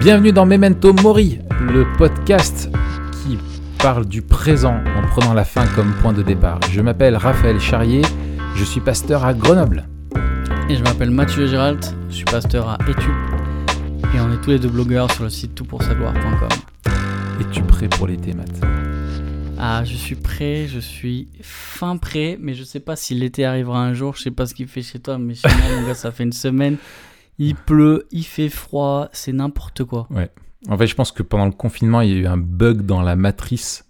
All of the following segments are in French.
Bienvenue dans Memento Mori, le podcast qui parle du présent en prenant la fin comme point de départ. Je m'appelle Raphaël Charrier, je suis pasteur à Grenoble. Et je m'appelle Mathieu Gérald, je suis pasteur à Etup. Et on est tous les deux blogueurs sur le site toutpoursagloire.com. Es-tu prêt pour l'été, Matt Ah, je suis prêt, je suis fin prêt, mais je sais pas si l'été arrivera un jour. Je sais pas ce qu'il fait chez toi, mais chez moi, mon gars, ça fait une semaine. Il pleut, il fait froid, c'est n'importe quoi. Ouais. En fait, je pense que pendant le confinement, il y a eu un bug dans la matrice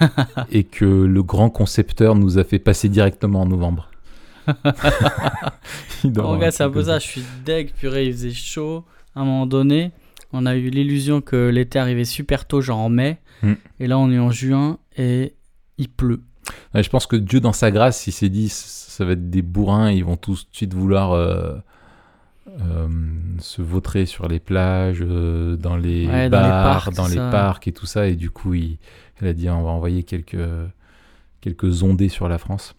et que le grand concepteur nous a fait passer directement en novembre. Avoir gars, c'est un peu ça. Je suis deg, purée, il faisait chaud. À un moment donné, on a eu l'illusion que l'été arrivait super tôt, genre en mai. Hmm. Et là, on est en juin et il pleut. Ouais, je pense que Dieu, dans sa grâce, il s'est dit ça va être des bourrins, ils vont tout de suite vouloir euh, euh, se vautrer sur les plages, euh, dans les Ouais, dans les bars, parcs, dans les parcs et tout ça. Et du coup, il, il a dit on va envoyer quelques, quelques ondées sur la France.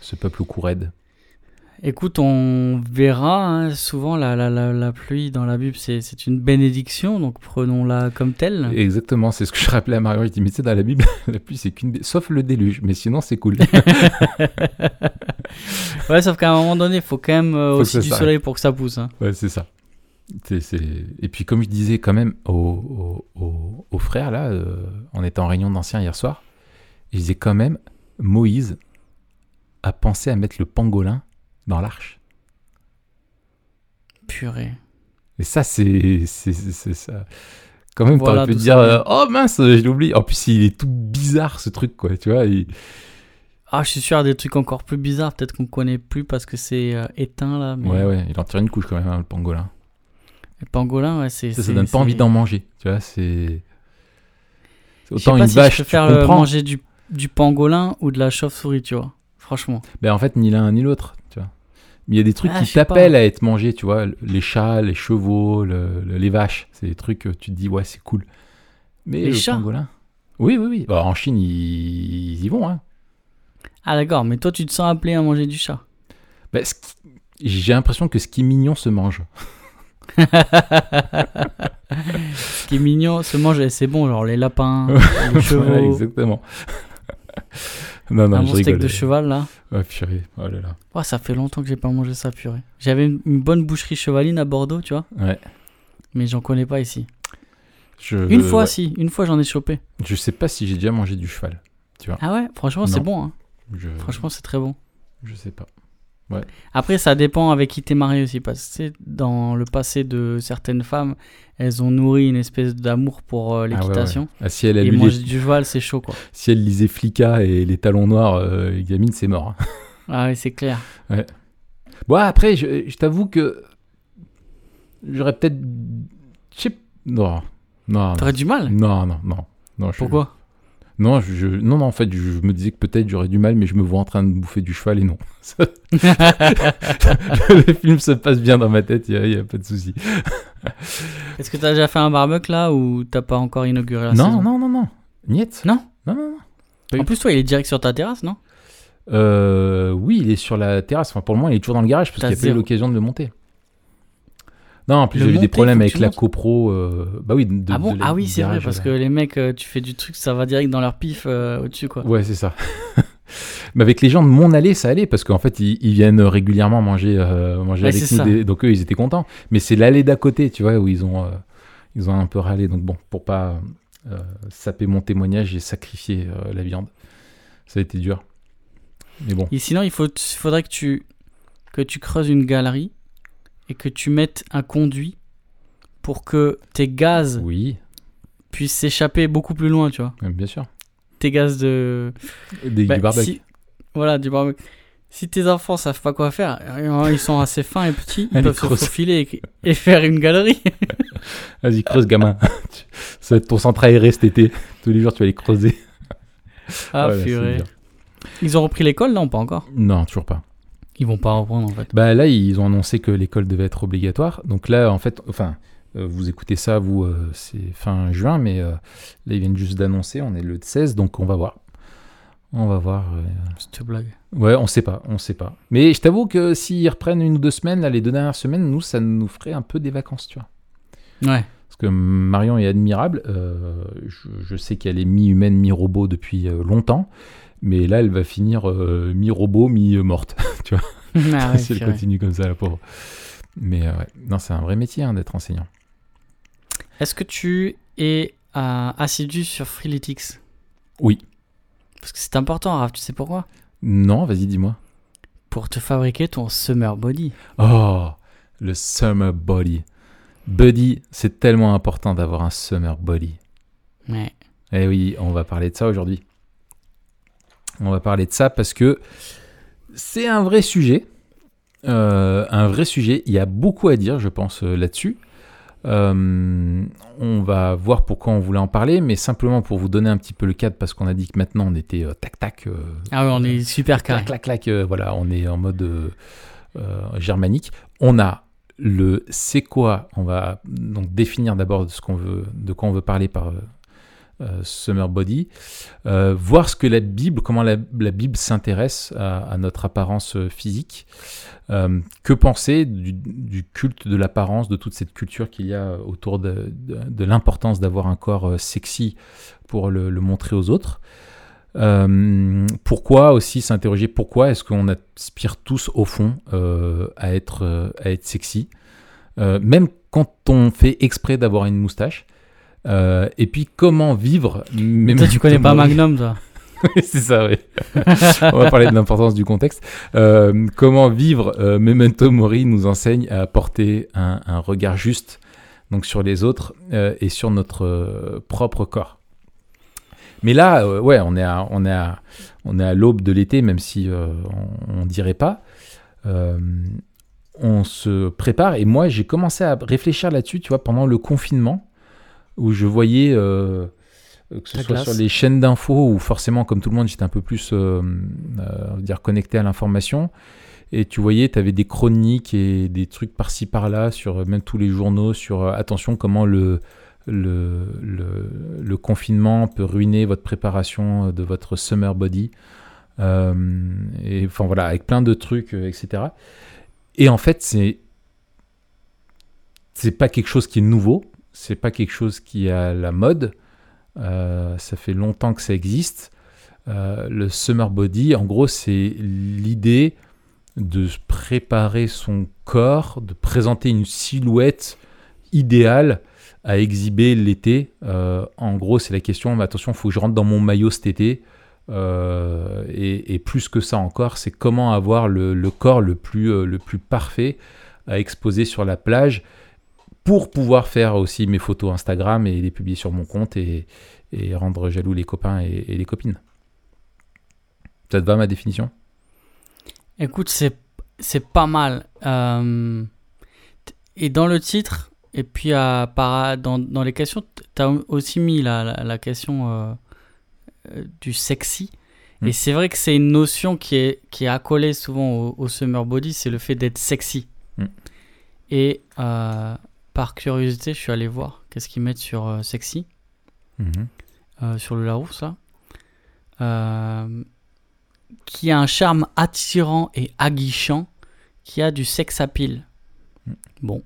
Ce peuple au cou raide. Écoute, on verra. hein. Souvent, la, la, la, la pluie dans la Bible, c'est c'est une bénédiction, donc prenons-la comme telle. Exactement, c'est ce que je rappelais à Marguerite. Il dit, mais tu sais, dans la Bible, la pluie, c'est qu'une. Sauf le déluge, mais sinon, c'est cool. Ouais, sauf qu'à un moment donné, il faut quand même euh, Faut aussi du soleil pour que ça pousse. hein. Ouais, c'est ça. Et puis, comme je disais quand même aux, aux- aux- aux frères, là, euh, on était en réunion d'anciens hier soir, je disais quand même, Moïse a pensé à mettre le pangolin dans l'arche. Purée. Et ça, c'est ça. Quand même, Voilà t'aurais pu te dire, euh, oh mince, je l'ai oublié. En plus, il est tout bizarre, ce truc, quoi, tu vois. il- Ah, je suis sûr, des trucs encore plus bizarres, peut-être qu'on connaît plus parce que c'est euh, éteint là. Mais Ouais, ouais, il en tire une couche quand même, hein, le pangolin. Le pangolin, ouais, c'est. Ça, ça donne pas envie d'en manger, tu vois, c'est... Autant pas une si vache, je tu préfère euh, comprends. manger du, du pangolin ou de la chauve-souris, tu vois. Franchement. Ben en fait, ni l'un ni l'autre, tu il y a des trucs Ah, qui t'appellent à être mangés, tu vois. Les chats, les chevaux, le- le- les vaches. C'est des trucs que tu te dis, ouais, c'est cool. Mais Les le chats pangolin Oui, oui, oui. Bah, en Chine, ils, ils y vont, hein. Ah, d'accord, mais toi, tu te sens appelé à manger du chat. Qui- J'ai l'impression que ce qui est mignon se mange. Ce qui est mignon, se mange, et c'est bon, genre les lapins, les chevaux, exactement. Non, non, un je bon steak de cheval là. Ouais, purée. Oh là là. Oh, ça fait longtemps que j'ai pas mangé ça, purée. J'avais une, une bonne boucherie chevaline à Bordeaux, tu vois, Ouais. mais j'en connais pas ici. Je, Une fois, ouais. si, une fois j'en ai chopé. Je sais pas si j'ai déjà mangé du cheval. Ah ouais, franchement, c'est bon. hein. Je, Franchement, c'est très bon. je sais pas. Après, ça dépend avec qui t'es marié aussi, parce que tu sais, dans le passé de certaines femmes, elles ont nourri une espèce d'amour pour euh, Ah ouais, l'équitation. Ah, si elle, elle Et lui manger les- du cheval, c'est chaud, quoi. si elle lisait Flicka et les talons noirs, euh, les gamines, c'est mort. hein. Ah ouais, c'est clair. Bon, après, je, je t'avoue que j'aurais peut-être. Je sais. Non. Non. T'aurais du mal? Non, non, non. non je- Pourquoi? Non, je, non, non, en fait, je, me disais que peut-être j'aurais du mal, mais je me vois en train de bouffer du cheval et non. Le film se passe bien dans ma tête, il n'y a, pas de souci. Est-ce que t'as déjà fait un barbecue là ou t'as pas encore inauguré la Non, saison non, non, non. Niet Non Non, non, non. En plus, toi, il est direct sur ta terrasse, non? Euh, oui, il est sur la terrasse. Enfin, pour le moment, il est toujours dans le garage parce qu'il n'y a pas eu l'occasion de le monter. Non, en plus, j'ai eu des problèmes avec la montes copro. euh, Bah oui, de, Ah bon de Ah oui, c'est vrai, parce là. que les mecs, euh, tu fais du truc, ça va direct dans leur pif euh, au-dessus, quoi. Ouais, c'est ça. Mais avec les gens de mon allée, ça allait parce qu'en fait, ils, ils viennent régulièrement manger, euh, manger Ouais, avec nous. des- Donc eux, ils étaient contents. Mais c'est l'allée d'à côté, tu vois, où ils ont, euh, ils ont un peu râlé. Donc bon, pour pas euh, saper mon témoignage, j'ai sacrifié euh, la viande. Ça a été dur. Mais bon. Et sinon, il faut, faudrait que tu, que tu creuses une galerie et que tu mettes un conduit pour que tes gaz Oui, puissent s'échapper beaucoup plus loin, tu vois. euh, bien sûr. Tes gaz de... Des, Bah, du barbecue. si- Voilà, du barbecue. Si tes enfants savent pas quoi faire, euh, ils sont assez fins et petits, ils Allez, peuvent se faufiler et, et faire une galerie. Vas-y, creuse, gamin. Ça va être ton centre aéré cet été. Tous les jours, tu vas les creuser. Ah, Voilà. Ils ont repris l'école, non Pas encore? Non, toujours pas. Ils vont pas reprendre, en fait. Bah là, ils ont annoncé que l'école devait être obligatoire. Donc là, en fait, enfin, euh, vous écoutez ça, vous, euh, c'est fin juin, mais euh, là, ils viennent juste d'annoncer, on est le 16, donc on va voir. On va voir. euh, Cette blague. Ouais, on sait pas, on sait pas. Mais je t'avoue que s'ils reprennent une ou deux semaines, là, les deux dernières semaines, nous, ça nous ferait un peu des vacances, tu vois. Ouais. Parce que Marion est admirable. je, je sais qu'elle est mi-humaine, mi-robot depuis longtemps. Mais là, elle va finir euh, mi-robot, mi-morte. Ah ouais, si elle continue comme ça, la pauvre. Mais euh, ouais, non, c'est un vrai métier hein, d'être enseignant. Est-ce que tu es euh, assidu sur Freeletics? Oui. Parce que c'est important, Raph, tu sais pourquoi? Non, vas-y, dis-moi. Pour te fabriquer ton summer body. Oh, le summer body. Buddy, c'est tellement important d'avoir un summer body. Ouais. Eh oui, on va parler de ça aujourd'hui. On va parler de ça parce que c'est un vrai sujet. Euh, un vrai sujet. Il y a beaucoup à dire, je pense, euh, là-dessus. Euh, on va voir pourquoi on voulait en parler, mais simplement pour vous donner un petit peu le cadre, parce qu'on a dit que maintenant on était euh, tac tac. Ah ouais, on est super clac carré. clac clac. euh, voilà, on est en mode germanique. On a le c'est quoi. On va donc définir d'abord de ce qu'on veut, de quoi on veut parler par Summer Body, Euh, voir ce que la Bible, comment la, Bible s'intéresse à, notre apparence euh, physique, Euh, que penser du, culte de l'apparence, de toute cette culture qu'il y a autour de, l'importance d'avoir un corps euh, sexy pour le, montrer aux autres. Euh, pourquoi aussi s'interroger pourquoi est-ce qu'on aspire tous au fond euh, à être euh, sexy, Euh, même quand on fait exprès d'avoir une moustache. Euh, et puis comment vivre. mais Toi, tu connais pas Magnum, toi C'est ça, oui. On va parler de l'importance du contexte. Euh, comment vivre euh, Memento Mori nous enseigne à porter un, un regard juste donc sur les autres euh, et sur notre propre corps. Mais là, ouais, on est à, on est à, on est à l'aube de l'été, même si on, on dirait pas. On se prépare et moi j'ai commencé à réfléchir là-dessus, tu vois, pendant le confinement où je voyais euh, que ce soit classe. sur les chaînes d'infos où forcément, comme tout le monde, j'étais un peu plus, euh, euh, on va dire, connecté à l'information. Et tu voyais, tu avais des chroniques et des trucs par-ci par-là sur même tous les journaux sur attention comment le, le, le, le confinement peut ruiner votre préparation de votre summer body. Euh, et enfin voilà, avec plein de trucs, etc. Et en fait, c'est c'est pas quelque chose qui est nouveau, c'est pas quelque chose qui est à la mode. Euh, ça fait longtemps que ça existe. Euh, le summer body, en gros, c'est l'idée de préparer son corps, de présenter une silhouette idéale à exhiber l'été. Euh, en gros, c'est la question, mais attention, il faut que je rentre dans mon maillot cet été. Et, plus que ça encore, c'est comment avoir le, corps le plus parfait à exposer sur la plage pour pouvoir faire aussi mes photos Instagram et les publier sur mon compte et, et rendre jaloux les copains et, et les copines. Ça te va ma définition? Écoute, c'est c'est pas mal. Euh, et dans le titre, et puis à, par, dans, dans les questions, tu as aussi mis la, la, la question euh, euh, du sexy. Mm. Et c'est vrai que c'est une notion qui est, qui est accolée souvent au, au summer body, c'est le fait d'être sexy. Mm. Et euh, par curiosité, je suis allé voir qu'est-ce qu'ils mettent sur euh, sexy, Mhm. euh, sur le Larousse, là. Euh, qui a un charme attirant et aguichant, qui a du sex appeal. Mm. Bon.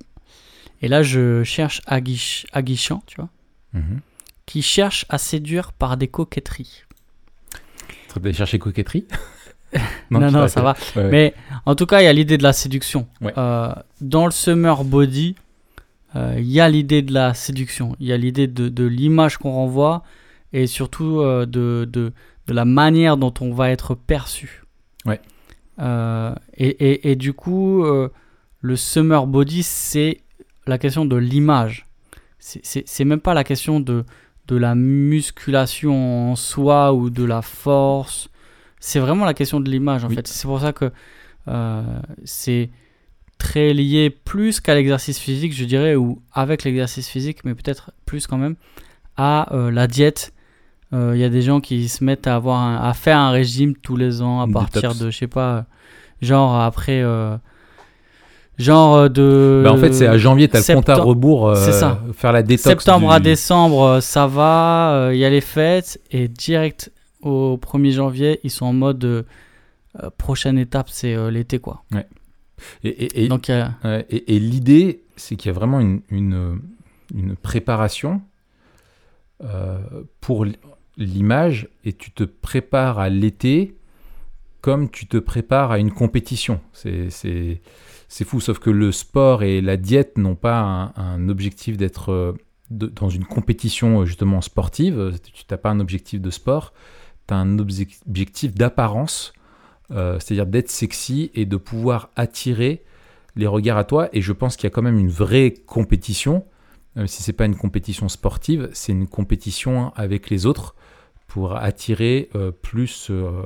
Et là, je cherche aguich, aguichant, tu vois, Mhm. qui cherche à séduire par des coquetteries. Tu allé chercher coquetterie Non, non, vas ça va. Ouais, ouais. Mais en tout cas, il y a l'idée de la séduction. Ouais. Euh, dans le summer body, il y a l'idée de la séduction. Il y a l'idée de, de l'image qu'on renvoie et surtout euh, de, de, de la manière dont on va être perçu. Ouais. Euh, et, et, et du coup, euh, le summer body, c'est la question de l'image. C'est- même pas la question de, de la musculation en soi ou de la force. C'est vraiment la question de l'image en Oui. fait. C'est pour ça que euh, c'est très lié plus qu'à l'exercice physique, je dirais, ou avec l'exercice physique, mais peut-être plus quand même, à euh, la diète. Euh, Il y a des gens qui se mettent à, avoir un- à faire un régime tous les ans à partir de, je sais pas, genre après. euh, genre de. Bah, en fait, c'est à janvier, tu as le compte à rebours. c'est ça. Faire la détox. Septembre du- à décembre, ça va, il y a les fêtes, et direct au 1er janvier, ils sont en mode prochaine étape, c'est l'été quoi. Et, et- et- Donc Ouais, et, et l'idée, c'est qu'il y a vraiment une, une, euh, une préparation euh, pour l'image et tu te prépares à l'été comme tu te prépares à une compétition. C'est fou, sauf que le sport et la diète n'ont pas un, objectif d'être euh, dans une compétition euh, justement sportive. Tu n'as pas un objectif de sport, tu as un objectif d'apparence, c'est-à-dire d'être sexy et de pouvoir attirer les regards à toi. Et je pense qu'il y a quand même une vraie compétition même si c'est pas une compétition sportive, c'est une compétition avec les autres pour attirer euh, plus, euh,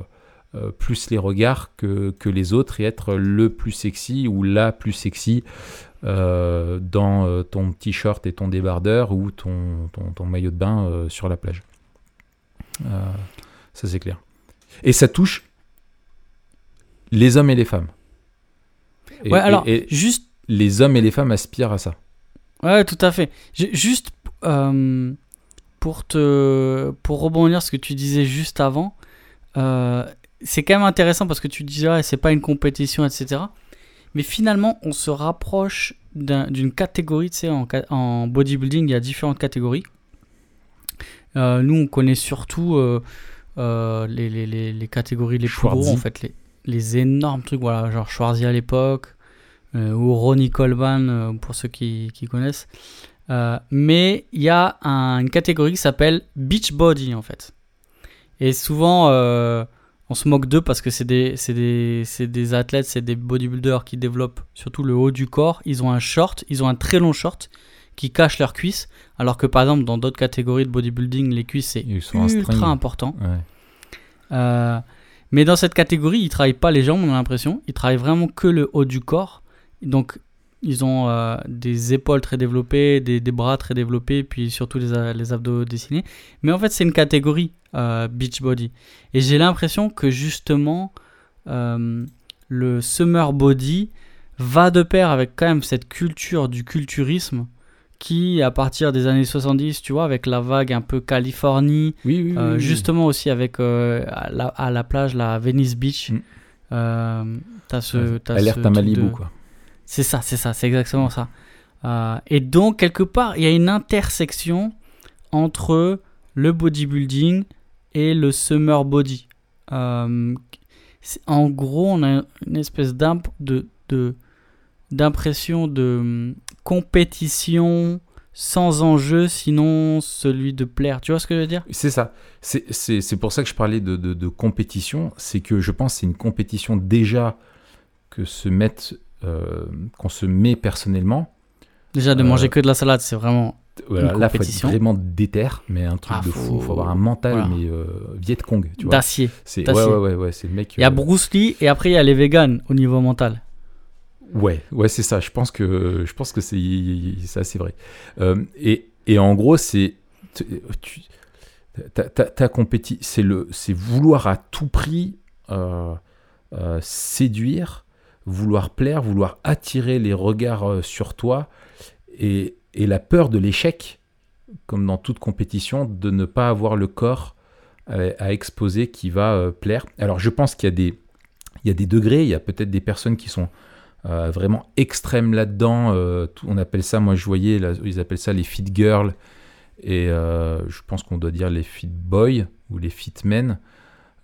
euh, plus les regards que, que, les autres et être le plus sexy ou la plus sexy dans ton t-shirt et ton débardeur ou ton, ton, ton maillot de bain sur la plage. ça c'est clair. Et ça touche les hommes et les femmes. ouais, alors, juste. Les hommes et les femmes aspirent à ça. Ouais, tout à fait. Juste euh, pour te pour rebondir ce que tu disais juste avant, euh, c'est quand même intéressant parce que tu disais ouais, c'est pas une compétition, etc. Mais finalement, on se rapproche d'une catégorie. Tu sais, en, en, bodybuilding, il y a différentes catégories. Euh, nous, on connaît surtout les, les, les, les, catégories les plus gros, en fait, les, les énormes trucs, voilà, genre Schwarzy à l'époque, euh, ou Ronnie Coleman euh, pour ceux qui, connaissent. Euh, mais il y a une catégorie qui s'appelle Beach Body en fait. Et souvent, on se moque d'eux parce que c'est des, des, des, athlètes, c'est des bodybuilders qui développent surtout le haut du corps. Ils ont un short, ils ont un très long short qui cache leurs cuisses. Alors que par exemple, dans d'autres catégories de bodybuilding, les cuisses c'est ultra important. Mais dans cette catégorie, ils travaillent pas les jambes, on a l'impression. Ils travaillent vraiment que le haut du corps. Donc, ils ont euh, des épaules très développées, des, bras très développés, puis surtout les, abdos dessinés. Mais en fait, c'est une catégorie euh, beach body. Et j'ai l'impression que justement, euh, le summer body va de pair avec quand même cette culture du culturisme qui, à partir des années 70, tu vois, avec la vague un peu Californie, justement aussi avec à la, plage, la Venice Beach, mm. t'as ce. Alerte à Malibu, quoi. C'est ça, c'est ça, c'est exactement ça. Euh, et donc, quelque part, il y a une intersection entre le bodybuilding et le summer body. Euh, en gros, on a une espèce d'impression de, de, compétition sans enjeu, sinon celui de plaire. Tu vois ce que je veux dire? C'est ça. C'est pour ça que je parlais de, de compétition. C'est que je pense que c'est une compétition déjà que se mettent euh, qu'on se met personnellement. Déjà, de manger euh, que de la salade, c'est vraiment. Voilà, une là, faut être vraiment déter, mais un truc ah, de fou. Il faut avoir un mental, mais euh, Viet Cong, tu vois. D'acier. C'est ouais, ouais, ouais, ouais c'est le mec. Il y a Bruce Lee et après il y a les vegans au niveau mental. Ouais, ouais, c'est ça. Je pense que je pense que c'est ça, c'est vrai. et, et en gros, c'est ta, ta, ta compéti, c'est le, c'est vouloir à tout prix séduire vouloir plaire, vouloir attirer les regards euh, sur toi et, la peur de l'échec, comme dans toute compétition, de ne pas avoir le corps euh, à, exposer qui va euh, plaire. Alors je pense qu'il y a des, il y a des degrés, il y a peut-être des personnes qui sont vraiment extrêmes là-dedans. on appelle ça, moi je voyais, ils appellent ça les fit girls et je pense qu'on doit dire les fit boys ou les fit men.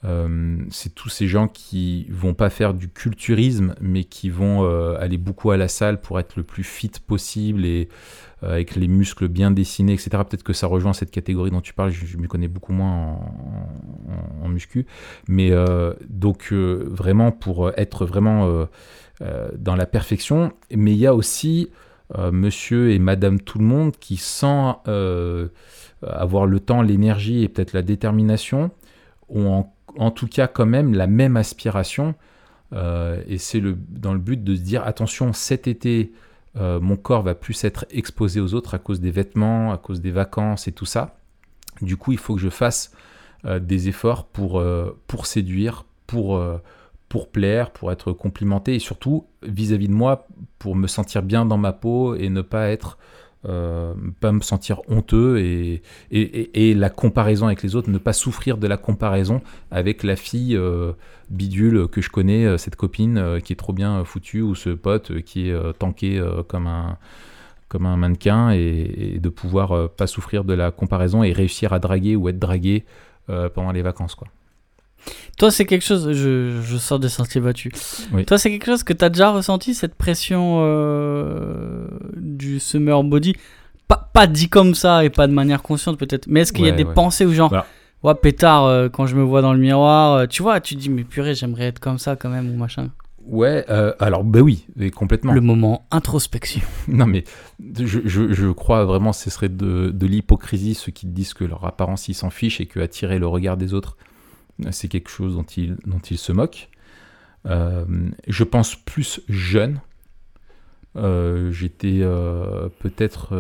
Euh, c'est tous ces gens qui vont pas faire du culturisme, mais qui vont euh, aller beaucoup à la salle pour être le plus fit possible et euh, avec les muscles bien dessinés, etc. Peut-être que ça rejoint cette catégorie dont tu parles. Je, me connais beaucoup moins en, muscu, mais donc vraiment pour être vraiment dans la perfection. Mais il y a aussi Monsieur et Madame tout le monde qui sans avoir le temps, l'énergie et peut-être la détermination ont en tout cas quand même la même aspiration. Euh, et c'est dans le but de se dire attention, cet été, euh, mon corps va plus être exposé aux autres à cause des vêtements, à cause des vacances et tout ça. Du coup, il faut que je fasse euh, des efforts pour, pour séduire, pour, pour plaire, pour être complimenté et surtout vis-à-vis -vis de moi, pour me sentir bien dans ma peau et ne pas être euh, pas me sentir honteux et, la comparaison avec les autres, ne pas souffrir de la comparaison avec la fille euh, bidule que je connais, euh, cette copine qui est trop bien foutue ou ce pote qui est tanké comme un comme un mannequin et, de pouvoir pas souffrir de la comparaison et réussir à draguer ou être dragué pendant les vacances. Quoi. Toi, c'est quelque chose. Je, je sors des sentiers battus. Oui. Toi, c'est quelque chose que tu as déjà ressenti, cette pression euh, du summer body? Pas, pas dit comme ça et pas de manière consciente, peut-être. Mais est-ce qu'il y a des ouais. pensées où, genre, Voilà. ouais, pétard, euh, quand je me vois dans le miroir, euh, tu vois, tu te dis, mais purée, j'aimerais être comme ça quand même, ou machin. Ouais, euh, alors bah oui, complètement. Le moment introspection. Non, mais je, je, je crois vraiment que ce serait de, de l'hypocrisie ceux qui disent que leur apparence, ils s'en fichent et que attirer le regard des autres, c'est quelque chose dont ils, dont ils se moquent. Euh, je pense plus jeune. Euh, J'étais euh, peut-être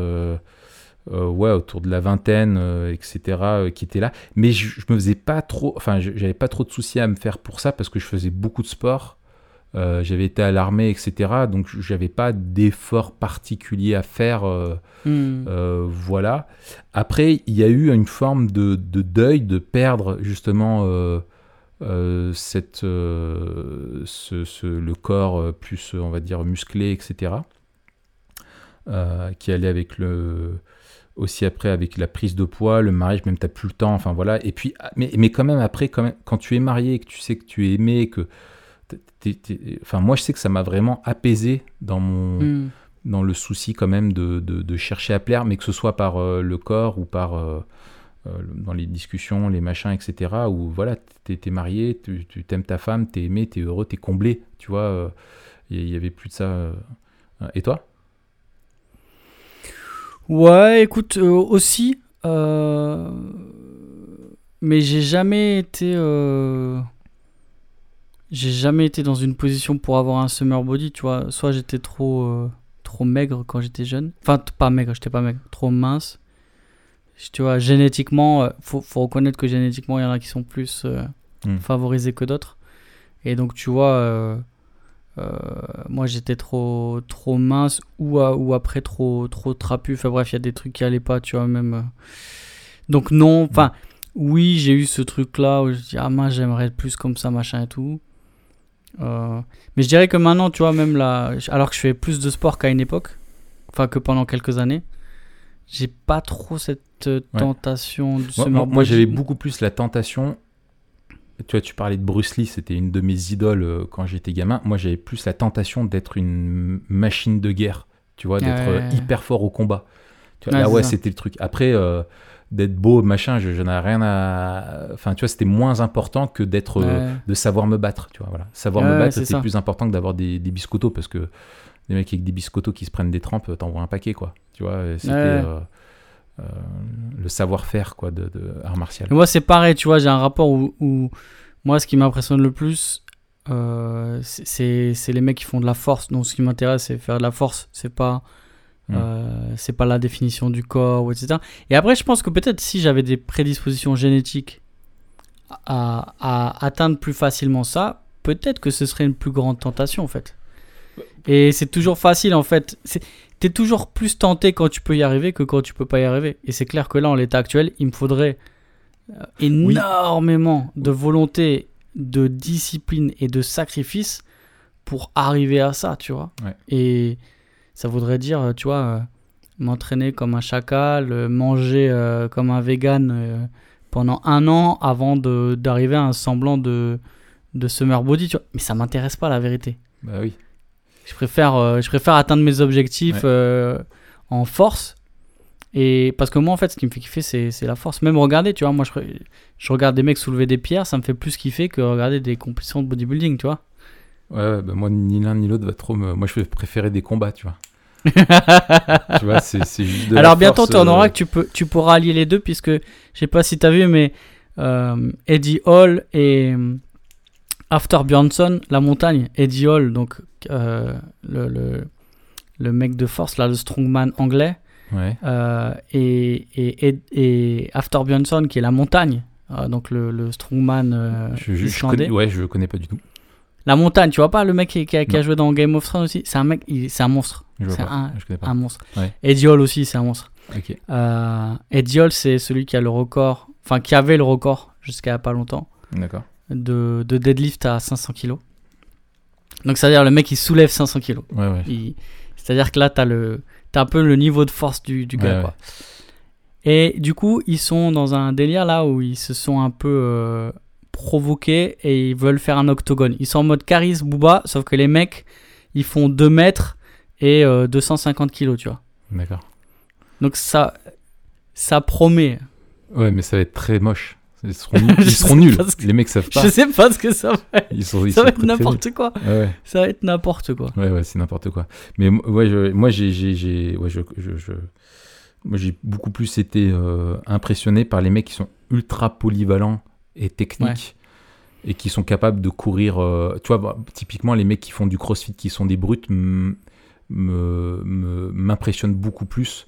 ouais, autour de la vingtaine, etc., qui était là. Mais je, je me faisais pas trop, enfin, j'avais pas trop de soucis à me faire pour ça parce que je faisais beaucoup de sport. Euh, j'avais été à l'armée, etc. Donc j'avais pas d'effort particulier à faire. euh, Hmm. euh, voilà. Après, il y a eu une forme de, de deuil de perdre justement cette, ce, ce- le corps plus, on va dire, musclé, etc. qui allait avec le aussi après avec la prise de poids, le mariage, même t'as plus le temps, enfin voilà. Et puis, ah, mais, mais quand même après, quand, même, quand tu es marié, que tu sais que tu es aimé, que enfin moi je sais que ça m'a vraiment apaisé dans mon Hmm. dans le souci quand même de, de- de chercher à plaire, mais que ce soit par euh, le corps ou par euh, euh, dans les discussions, les machins, etc. Où voilà, t'es es marié, tu t'aimes ta femme, t'es aimé, t'es heureux, t'es comblé, tu vois. Il y avait plus de ça. Et toi? Ouais, écoute, euh, aussi, mais j'ai jamais été, j'ai jamais été dans une position pour avoir un summer body, tu vois. Soit j'étais trop, euh, trop maigre quand j'étais jeune, enfin pas maigre, j'étais pas maigre, trop mince. Tu vois, génétiquement, euh, faut, faut reconnaître que génétiquement, il y en a qui sont plus euh, Hmm. favorisés que d'autres. Et donc, tu vois, euh, moi j'étais trop, trop mince ou, à- ou après trop, trop trapu. Enfin bref, il y a des trucs qui allaient pas, tu vois, même. Donc, non, enfin, oui, j'ai eu ce truc-là où je dis, ah, moi j'aimerais être plus comme ça, machin et tout. Euh, mais je dirais que maintenant, tu vois, même là, alors que je fais plus de sport qu'à une époque, enfin que pendant quelques années, j'ai pas trop cette euh, Ouais. tentation Moi, summer moi- moi, body. j'avais beaucoup plus la tentation. Tu vois, tu parlais de Bruce Lee, c'était une de mes idoles euh, quand j'étais gamin. Moi, j'avais plus la tentation d'être une machine de guerre, tu vois, d'être Ouais. hyper fort au combat. Tu vois, Ouais, là, ouais, c'était le truc. Après, euh, d'être beau, machin, je, je n'ai rien à. Enfin, tu vois, c'était moins important que d'être, euh, de savoir me battre, tu vois. Voilà. Savoir me battre, c'est c'était plus important que d'avoir des, des biscottos parce que des mecs avec des biscottos qui se prennent des trempes, euh, t'envoies un paquet, quoi. Tu vois, c'était Ouais. euh, euh, le savoir-faire, quoi, de, de art martial. Moi, c'est pareil, tu vois, j'ai un rapport où, où moi, ce qui m'impressionne le plus, c'est les mecs qui font de la force. Donc, ce qui m'intéresse, c'est faire de la force. C'est pas, Euh, c'est pas la définition du corps, etc. Et après, je pense que peut-être si j'avais des prédispositions génétiques à, à atteindre plus facilement ça, peut-être que ce serait une plus grande tentation, en fait. Et c'est toujours facile, en fait. T'es toujours plus tenté quand tu peux y arriver que quand tu peux pas y arriver. Et c'est clair que là, en l'état actuel, il me faudrait euh, énormément de volonté, de discipline et de sacrifice pour arriver à ça, tu vois. Ouais. Et ça voudrait dire, euh, tu vois, euh, m'entraîner comme un chacal, euh, manger euh, comme un vegan pendant un an avant d'arriver à un semblant de, de summer body, tu vois. Mais ça m'intéresse pas, la vérité. Bah oui. Je préfère, je préfère atteindre mes objectifs Ouais. en force. Et parce que moi, en fait, ce qui me fait kiffer, c'est c'est la force. Même regarder, tu vois, moi, je, je regarde des mecs soulever des pierres, ça me fait plus kiffer que regarder des compétitions de bodybuilding, tu vois. Ouais, ouais, bah moi, ni l'un ni l'autre va trop me. Moi, je vais préférer des combats, tu vois. tu vois, c'est juste de Alors bientôt, tu en auras euh, que tu, peux, tu pourras allier les deux, puisque je sais pas si tu as vu, mais euh, Eddie Hall et euh, After Bjornsson, la montagne, Eddie Hall, donc euh, le, le, le mec de force, là, le strongman anglais, Ouais. euh, et, et, After Bjornsson, qui est la montagne, donc le, le strongman Je, je, je islandais. connais, ouais, je connais pas du tout. La montagne, tu vois pas le mec qui, qui a, qui a Non. joué dans Game of Thrones aussi? C'est un mec, c'est un monstre. C'est pas. un-. Un monstre. Ouais. Hall aussi, c'est un monstre. Ok. Euh, Hall, c'est celui qui a le record, enfin qui avait le record jusqu'à pas longtemps, D'accord. de, de deadlift à 500 kg. Donc c'est-à-dire le mec il soulève 500 kg. Ouais, ouais. C'est-à-dire que là, tu as le, t'as un peu le niveau de force du, du gars, quoi. Et du coup, ils sont dans un délire là où ils se sont un peu euh, provoqués et ils veulent faire un octogone. Ils sont en mode Caris Booba, sauf que les mecs, ils font 2 mètres et euh, 250 kilos, tu vois. D'accord. Donc ça, ça promet. Ouais, mais ça va être très moche. Ils seront, ils seront nuls. que- Les mecs savent pas. Je sais pas ce que ça va être. Ils sont, ils Ça va être n'importe quoi. Ouais, ouais. Ça va être n'importe quoi. Ouais, ouais, c'est n'importe quoi. Mais ouais, je- moi, j'ai, j'ai, j'ai- ouais, je, je- je- moi, j'ai beaucoup plus été euh, impressionné par les mecs qui sont ultra polyvalents et techniques et qui sont capables de courir. euh, tu vois, bah, typiquement, les mecs qui font du crossfit, qui sont des brutes, m'impressionnent beaucoup plus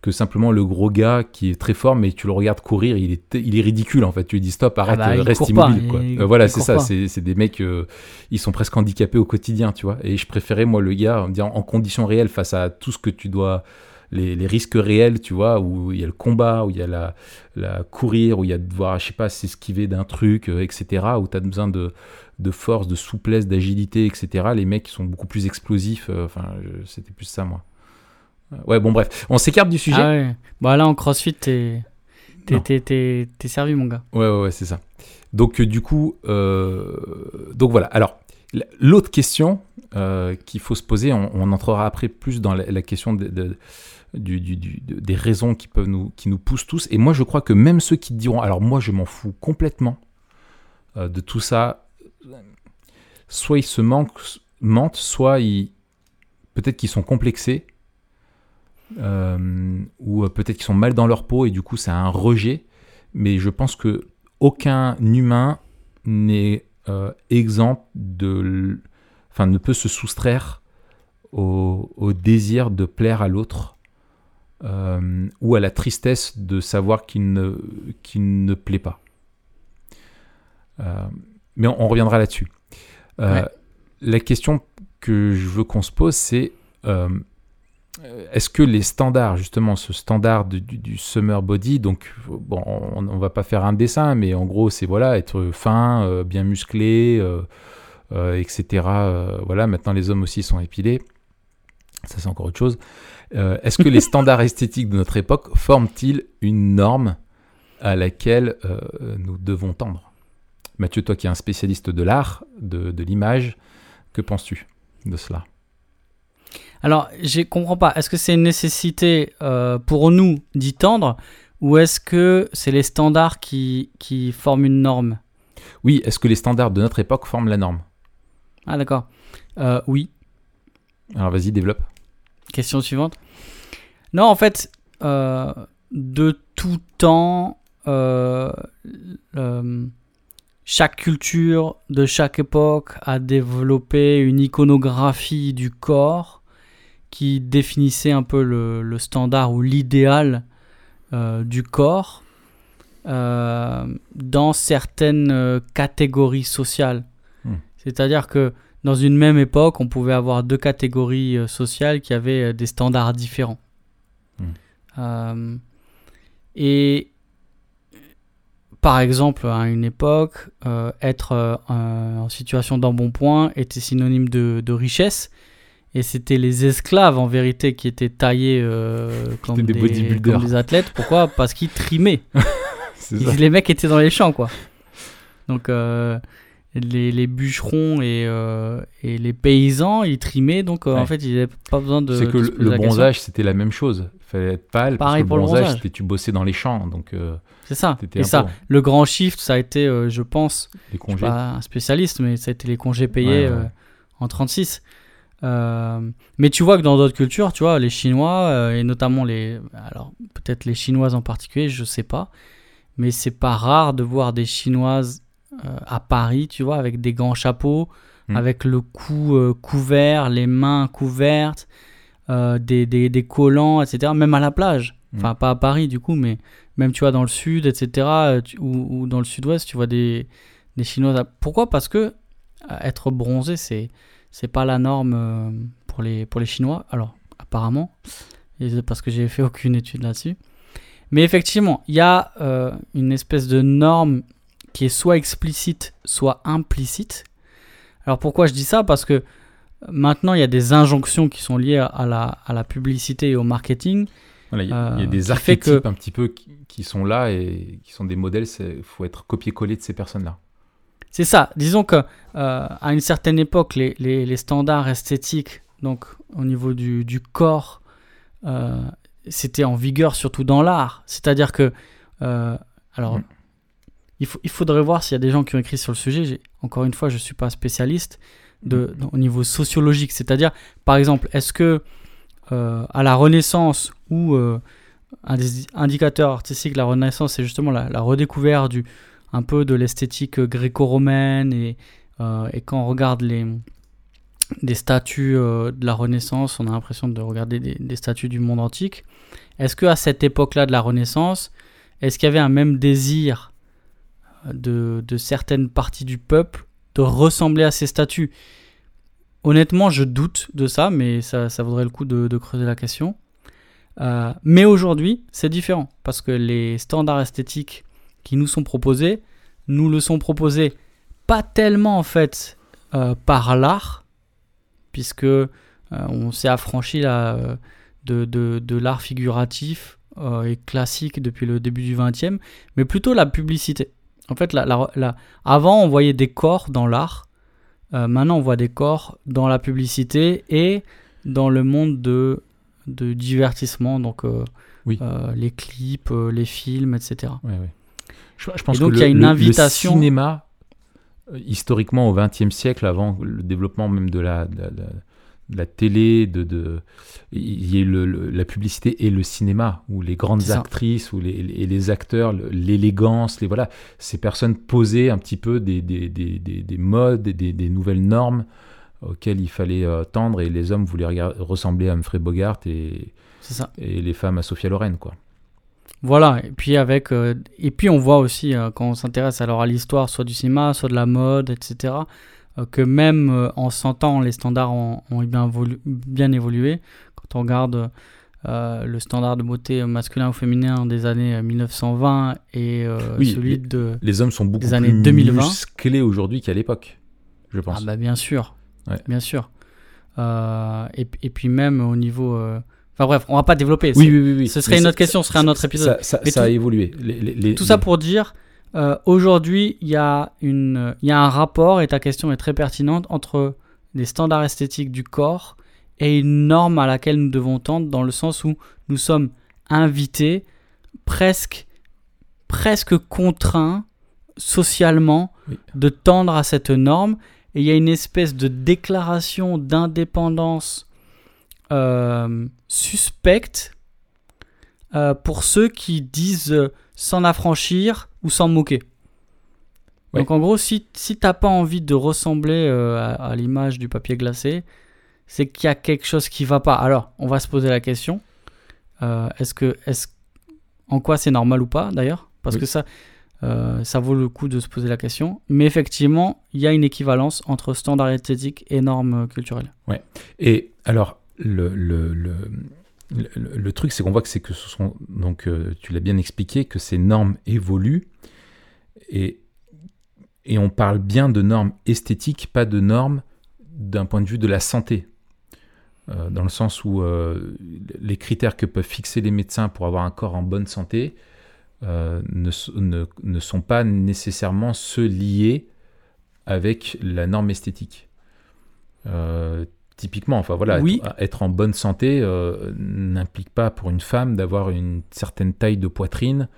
que simplement le gros gars qui est très fort, mais tu le regardes courir, il est, il est ridicule en fait. Tu lui dis stop, arrête, bah, euh, reste pas, immobile. quoi. il- Euh, voilà, il c'est ça. C'est, des mecs, euh, ils sont presque handicapés au quotidien, tu vois. Et je préférais, moi, le gars, en, en conditions réelles, face à tout ce que tu dois, les, les risques réels, tu vois, où il y a le combat, où il y a la, la courir, où il y a devoir, je sais pas, s'esquiver d'un truc, euh, etc., où tu as besoin de, de force, de souplesse, d'agilité, etc. Les mecs, sont beaucoup plus explosifs. euh, Enfin, c'était plus ça, moi. Euh, Ouais, bon, bref. On s'écarte du sujet. Ah ouais. Bah là en CrossFit, t'es t'es- servi, mon gars. Ouais, ouais, ouais, c'est ça. Donc, euh, du coup, euh, donc voilà. Alors, l'autre question euh, qu'il faut se poser, on, on entrera après plus dans la, la question de- de- du- du- du- de- des raisons qui, peuvent nous, qui nous poussent tous. Et moi, je crois que même ceux qui diront, alors moi, je m'en fous complètement euh, de tout ça, soit ils se manquent, mentent, soit ils, peut-être qu'ils sont complexés. euh, ou euh, peut-être qu'ils sont mal dans leur peau et du coup c'est un rejet mais je pense que aucun humain n'est exempt de, enfin, ne peut se soustraire au désir de plaire à l'autre euh, ou à la tristesse de savoir qu'il ne, qu'il ne plaît pas. Euh, mais on, on reviendra là-dessus. Euh, Ouais. La question que je veux qu'on se pose, c'est euh, est-ce que les standards, justement, ce standard du, summer body, donc bon, on, on va pas faire un dessin, mais en gros, c'est voilà, être fin, bien musclé, etc. voilà, maintenant les hommes aussi sont épilés. Ça, c'est encore autre chose. Euh, est-ce que les standards esthétiques de notre époque forment-ils une norme à laquelle euh, nous devons tendre? Mathieu, toi qui es un spécialiste de l'art, de, de l'image, que penses-tu de cela? Alors, je comprends pas. Est-ce que c'est une nécessité euh, pour nous d'y tendre ou est-ce que c'est les standards qui, qui forment une norme? Oui, est-ce que les standards de notre époque forment la norme? Ah d'accord. Euh, oui. Alors vas-y, développe. Question suivante. Non, en fait, euh, de tout temps, euh, euh, chaque culture de chaque époque a développé une iconographie du corps qui définissait un peu le, le standard ou l'idéal euh, du corps dans certaines catégories sociales. Hmm. C'est-à-dire que dans une même époque, on pouvait avoir deux catégories sociales qui avaient des standards différents. Euh, et par exemple, à une époque, euh, être euh, en situation d'embonpoint était synonyme de, de richesse. Et c'était les esclaves, en vérité, qui étaient taillés comme, des des, bodybuilders. comme des athlètes. Pourquoi? Parce qu'ils trimaient. Ils- les mecs étaient dans les champs, quoi. Donc, les, les bûcherons et, euh, et les paysans, ils trimaient. Donc, euh, Ouais. en fait, ils n'avaient pas besoin de. C'est que de le, bronzage, c'était la même chose. Il fallait être pâle. Pareil parce que pour le bronzage, bronzage. c'était tu bossais dans les champs. Donc, euh, C'est ça. Et ça, peu le grand shift, ça a été, je pense, les je suis congés. pas un spécialiste, mais ça a été les congés payés Ouais, ouais. en 36. Euh, mais tu vois que dans d'autres cultures, tu vois, les Chinois, et notamment les. Alors, peut-être les Chinoises en particulier, je sais pas. Mais c'est pas rare de voir des Chinoises à Paris, tu vois, avec des grands chapeaux, Mm. avec le cou euh, couvert, les mains couvertes, euh, des, des, des collants, etc. Même à la plage. Mm. Enfin, pas à Paris, du coup, mais même, tu vois, dans le sud, etc. euh, tu- ou, ou dans le sud-ouest, tu vois des, des Chinoises. à- Pourquoi? Parce que euh, être bronzé, c'est c'est pas la norme euh, pour les, pour les Chinois. Alors, apparemment, parce que j'ai fait aucune étude là-dessus. Mais effectivement, il y a euh, une espèce de norme qui est soit explicite, soit implicite. Alors pourquoi je dis ça? Parce que Maintenant, il y a des injonctions qui sont liées à la, à la publicité et au marketing. Voilà, il y a- il y a Euh, des archétypes que- un petit peu qui, qui sont là et qui sont des modèles. Il faut être copié-collé de ces personnes-là. C'est ça. Disons que euh, à une certaine époque, les, les- les standards esthétiques, donc au niveau du, du corps, euh, c'était en vigueur surtout dans l'art. C'est-à-dire que, alors, Mm. Il, faut, il faudrait voir s'il y a des gens qui ont écrit sur le sujet. J'ai- Encore une fois, je ne suis pas spécialiste de, dans- au niveau sociologique. C'est-à-dire, par exemple, est-ce que euh, à la Renaissance ou euh, un des indicateurs artistiques de la Renaissance, c'est justement la, la redécouverte du, un peu de l'esthétique gréco-romaine et, euh, et quand on regarde les des statues euh, de la Renaissance, on a l'impression de regarder des, des statues du monde antique. Est-ce que à cette époque-là de la Renaissance, est-ce qu'il y avait un même désir de, certaines parties du peuple de ressembler à ces statues Honnêtement, je doute de ça, mais ça, vaudrait le coup de, creuser la question. Euh, mais aujourd'hui, c'est différent parce que les standards esthétiques qui nous sont proposés, nous le sont proposés pas tellement en fait euh, par l'art, puisque euh, on s'est affranchi là, de, de, de l'art figuratif et classique depuis le début du XXe, mais plutôt la publicité. En fait, la, la- la- avant on voyait des corps dans l'art, euh, maintenant on voit des corps dans la publicité et dans le monde de, de divertissement, donc euh, Oui. euh, les clips, les films, etc. Ouais, ouais. Je, je pense Et donc, que il y a le- une le- invitation- Le cinéma, historiquement au XXe siècle, avant le développement même de la, de la, de la- télé, de, de, il y a le- le- la publicité et le cinéma, où les grandes actrices ou les, et les acteurs, l'élégance, les voilà, ces personnes posaient un petit peu des, des, des, des, des modes, et des, des nouvelles normes auxquelles il fallait euh, tendre, et les hommes voulaient ressembler à Humphrey Bogart et, ça. et les femmes à Sophia Loren, quoi. Voilà, et puis avec euh, et puis on voit aussi euh, quand on s'intéresse alors à l'histoire soit du cinéma, soit de la mode, etc. euh, que même euh, en 100 ans, les standards ont, ont bien, évolu- bien évolué. Quand on regarde euh, le standard de beauté masculin ou féminin des années euh, 1920 et euh, Oui, celui de Les hommes sont beaucoup Des années plus 2020. musclés aujourd'hui qu'à l'époque, je pense. Ah bah bien sûr, Ouais. bien sûr. Euh, et, et puis même au niveau... Enfin bref, on va pas développer. oui, oui, oui, oui. ce serait Mais une autre question, ce serait un autre épisode. Ça, ça- a évolué. Les- les- les- Tout ça pour dire, euh, aujourd'hui, il y, a une- y a un rapport, et ta question est très pertinente, entre les standards esthétiques du corps et une norme à laquelle nous devons tendre, dans le sens où nous sommes invités, presque, presque contraints socialement Oui. de tendre à cette norme. Et il y a une espèce de déclaration d'indépendance euh, suspecte euh, pour ceux qui disent euh, s'en affranchir ou s'en moquer. Ouais. Donc en gros, si, si t'as pas envie de ressembler euh, à, à l'image du papier glacé, c'est qu'il y a quelque chose qui va pas. Alors, on va se poser la question. euh, est-ce que, est-ce, en quoi c'est normal ou pas d'ailleurs? Parce Oui. que ça, euh, ça vaut le coup de se poser la question. Mais effectivement, il y a une équivalence entre standard esthétique et normes culturelles. Et alors, le, le, le, le- truc, c'est qu'on voit que c'est que ce sont. Donc, euh, tu l'as bien expliqué, que ces normes évoluent. Et, et on parle bien de normes esthétiques, pas de normes d'un point de vue de la santé. Euh, dans le sens où euh, les critères que peuvent fixer les médecins pour avoir un corps en bonne santé ne, ne- ne sont pas nécessairement ceux liés avec la norme esthétique. Typiquement, enfin voilà, Oui. être, être en bonne santé euh, n'implique pas pour une femme d'avoir une certaine taille de poitrine,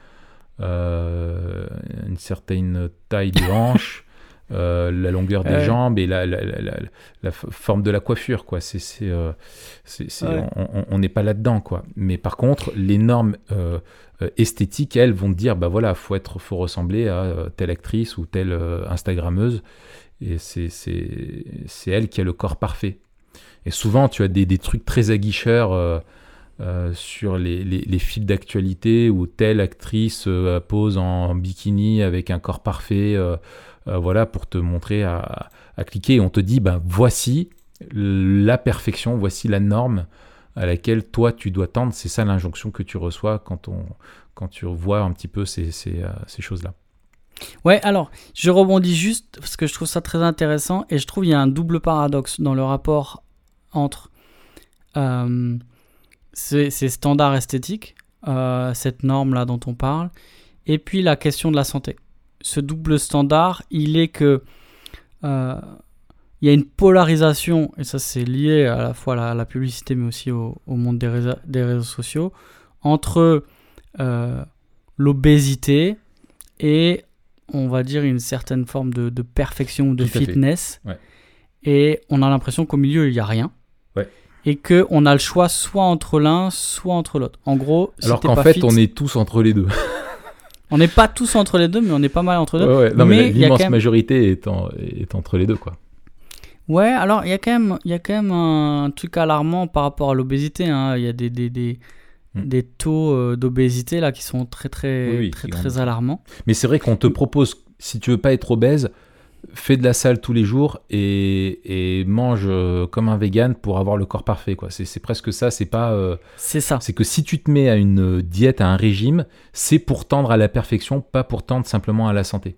euh, une certaine taille de hanche, euh, la longueur des Ouais. jambes et la, la- la- la- la f- forme de la coiffure, quoi. C'est, c'est, c'est- c'est- Ouais. on- n'est pas là-dedans, quoi. Mais par contre, les normes esthétiques, elles, vont dire, bah voilà, faut être, faut ressembler à telle actrice ou telle Instagrammeuse, et c'est, c'est, c'est elle qui a le corps parfait. Et souvent, tu as des, des trucs très aguicheurs euh, euh, sur les, les, fils d'actualité où telle actrice euh, pose en, bikini avec un corps parfait, voilà, pour te montrer à, à cliquer. Et on te dit, ben voici la perfection, voici la norme à laquelle toi tu dois tendre. C'est ça l'injonction que tu reçois quand, on, quand tu vois un petit peu ces, ces, ces choses-là. Ouais, alors, je rebondis juste parce que je trouve ça très intéressant et je trouve il y a un double paradoxe dans le rapport entre euh, ces, ces standards esthétiques, euh, cette norme-là dont on parle, et puis la question de la santé. Ce double standard, il est que euh, il y a une polarisation, et ça c'est lié à la fois à la, à la publicité mais aussi au, au monde des réseaux, des réseaux sociaux, entre l'obésité et on va dire une certaine forme de, de perfection ou de Tout fitness. Ouais. Et on a l'impression qu'au milieu il n'y a rien. Ouais. Et qu'on a le choix soit entre l'un, soit entre l'autre. En gros, si Alors qu'en fait, fit- on est tous entre les deux. on n'est pas tous entre les deux, mais on est pas mal entre deux. Ouais, ouais. Non, mais, l'immense même- majorité est, en- est entre les deux, quoi. Ouais, alors il y a quand même, il y a quand même un truc alarmant par rapport à l'obésité. hein. Il y a des, des, des, Hmm. des taux euh, d'obésité là qui sont très très Oui, oui, très très alarmants. Mais c'est vrai qu'on te propose, si tu veux pas être obèse, fais de la salle tous les jours et, et mange euh, comme un vegan pour avoir le corps parfait. quoi. C'est presque ça. C'est pas. euh, C'est ça. c'est que si tu te mets à une diète, à un régime, c'est pour tendre à la perfection, pas pour tendre simplement à la santé.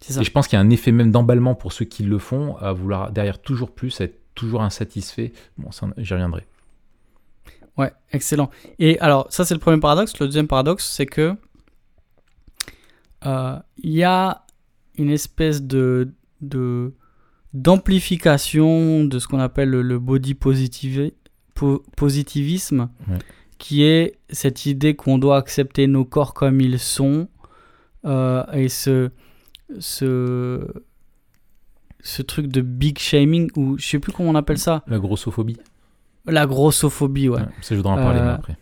C'est ça. Et je pense qu'il y a un effet même d'emballement pour ceux qui le font, à vouloir derrière toujours plus, à être toujours insatisfait. Bon, j'y reviendrai. Ouais, excellent. Et alors, ça, c'est le premier paradoxe. Le deuxième paradoxe, c'est que euh, il y a une espèce de, de d'amplification de ce qu'on appelle le, le body positive, po- positivisme, Ouais. qui est cette idée qu'on doit accepter nos corps comme ils sont euh, et ce ce ce truc de big shaming ou je sais plus comment on appelle ça La grossophobie. la grossophobie ouais, Ouais, ça, je voudrais en parler Euh, après.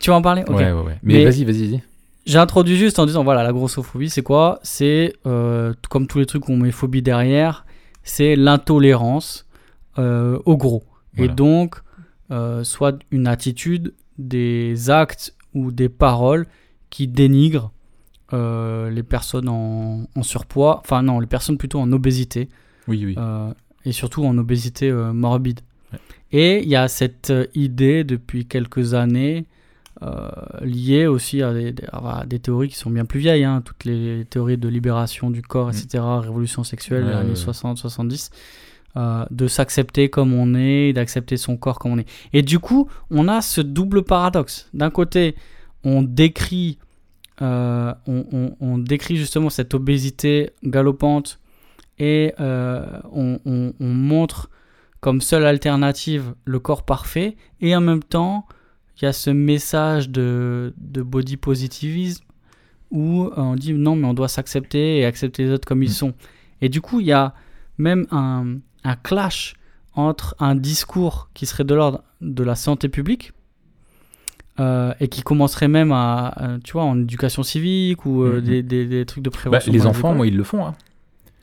tu vas en parler? Ok. Ouais, ouais, ouais. Mais, Mais- vas-y, vas-y, vas-y. J'ai introduit juste en disant voilà, la grossophobie, c'est quoi? C'est euh, comme tous les trucs où on met phobie derrière, c'est l'intolérance euh, au gros. Et donc, euh, soit une attitude, des actes ou des paroles qui dénigrent les personnes en, en surpoids, enfin non, les personnes plutôt en obésité, Oui, oui. et surtout en obésité morbide. Ouais. Et il y a cette idée depuis quelques années euh, liée aussi à des, à des théories qui sont bien plus vieilles, hein, toutes les théories de libération du corps, Mm. etc., révolution sexuelle, Ouais, années ouais, ouais. 60, 70, euh, de s'accepter comme on est, d'accepter son corps comme on est. Et du coup, on a ce double paradoxe. D'un côté, on décrit, euh, on, on- on décrit justement cette obésité galopante et euh, on montre comme seule alternative le corps parfait et en même temps il y a ce message de, de body positivisme où euh, on dit non mais on doit s'accepter et accepter les autres comme ils Mm. sont et du coup il y a même un, un clash entre un discours qui serait de l'ordre de la santé publique euh, et qui commencerait même à, à, tu vois en éducation civique ou euh, Mhm. des, des- des trucs de Bah, prévention les dans enfants, moi, ils le font. hein.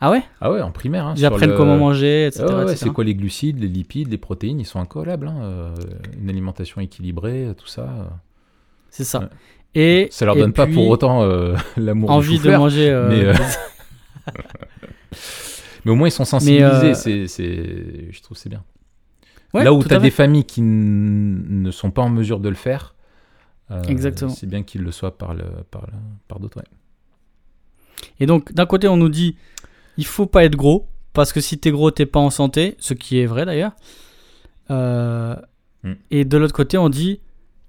Ah ouais? Ah ouais, en primaire. Hein, ils apprennent le- comment manger etc, Ah ouais, c'est quoi les glucides, les lipides, les protéines? Ils sont incollables. hein, euh, une alimentation équilibrée, tout ça. euh. c'est ça Ouais. et Ça leur et donne pas pour autant euh, l'amour du envie de manger euh, mais, euh, Mais au moins, ils sont sensibilisés. euh, c'est, c'est... Je trouve c'est bien. Ouais, Là où tu as des familles qui ne sont pas en mesure de le faire, euh, c'est bien qu'ils le soient par, le, par, le- par d'autres. ouais. Et donc, d'un côté, on nous dit il faut pas être gros, parce que si t'es gros, t'es pas en santé, ce qui est vrai d'ailleurs. Euh, Mm. Et de l'autre côté, on dit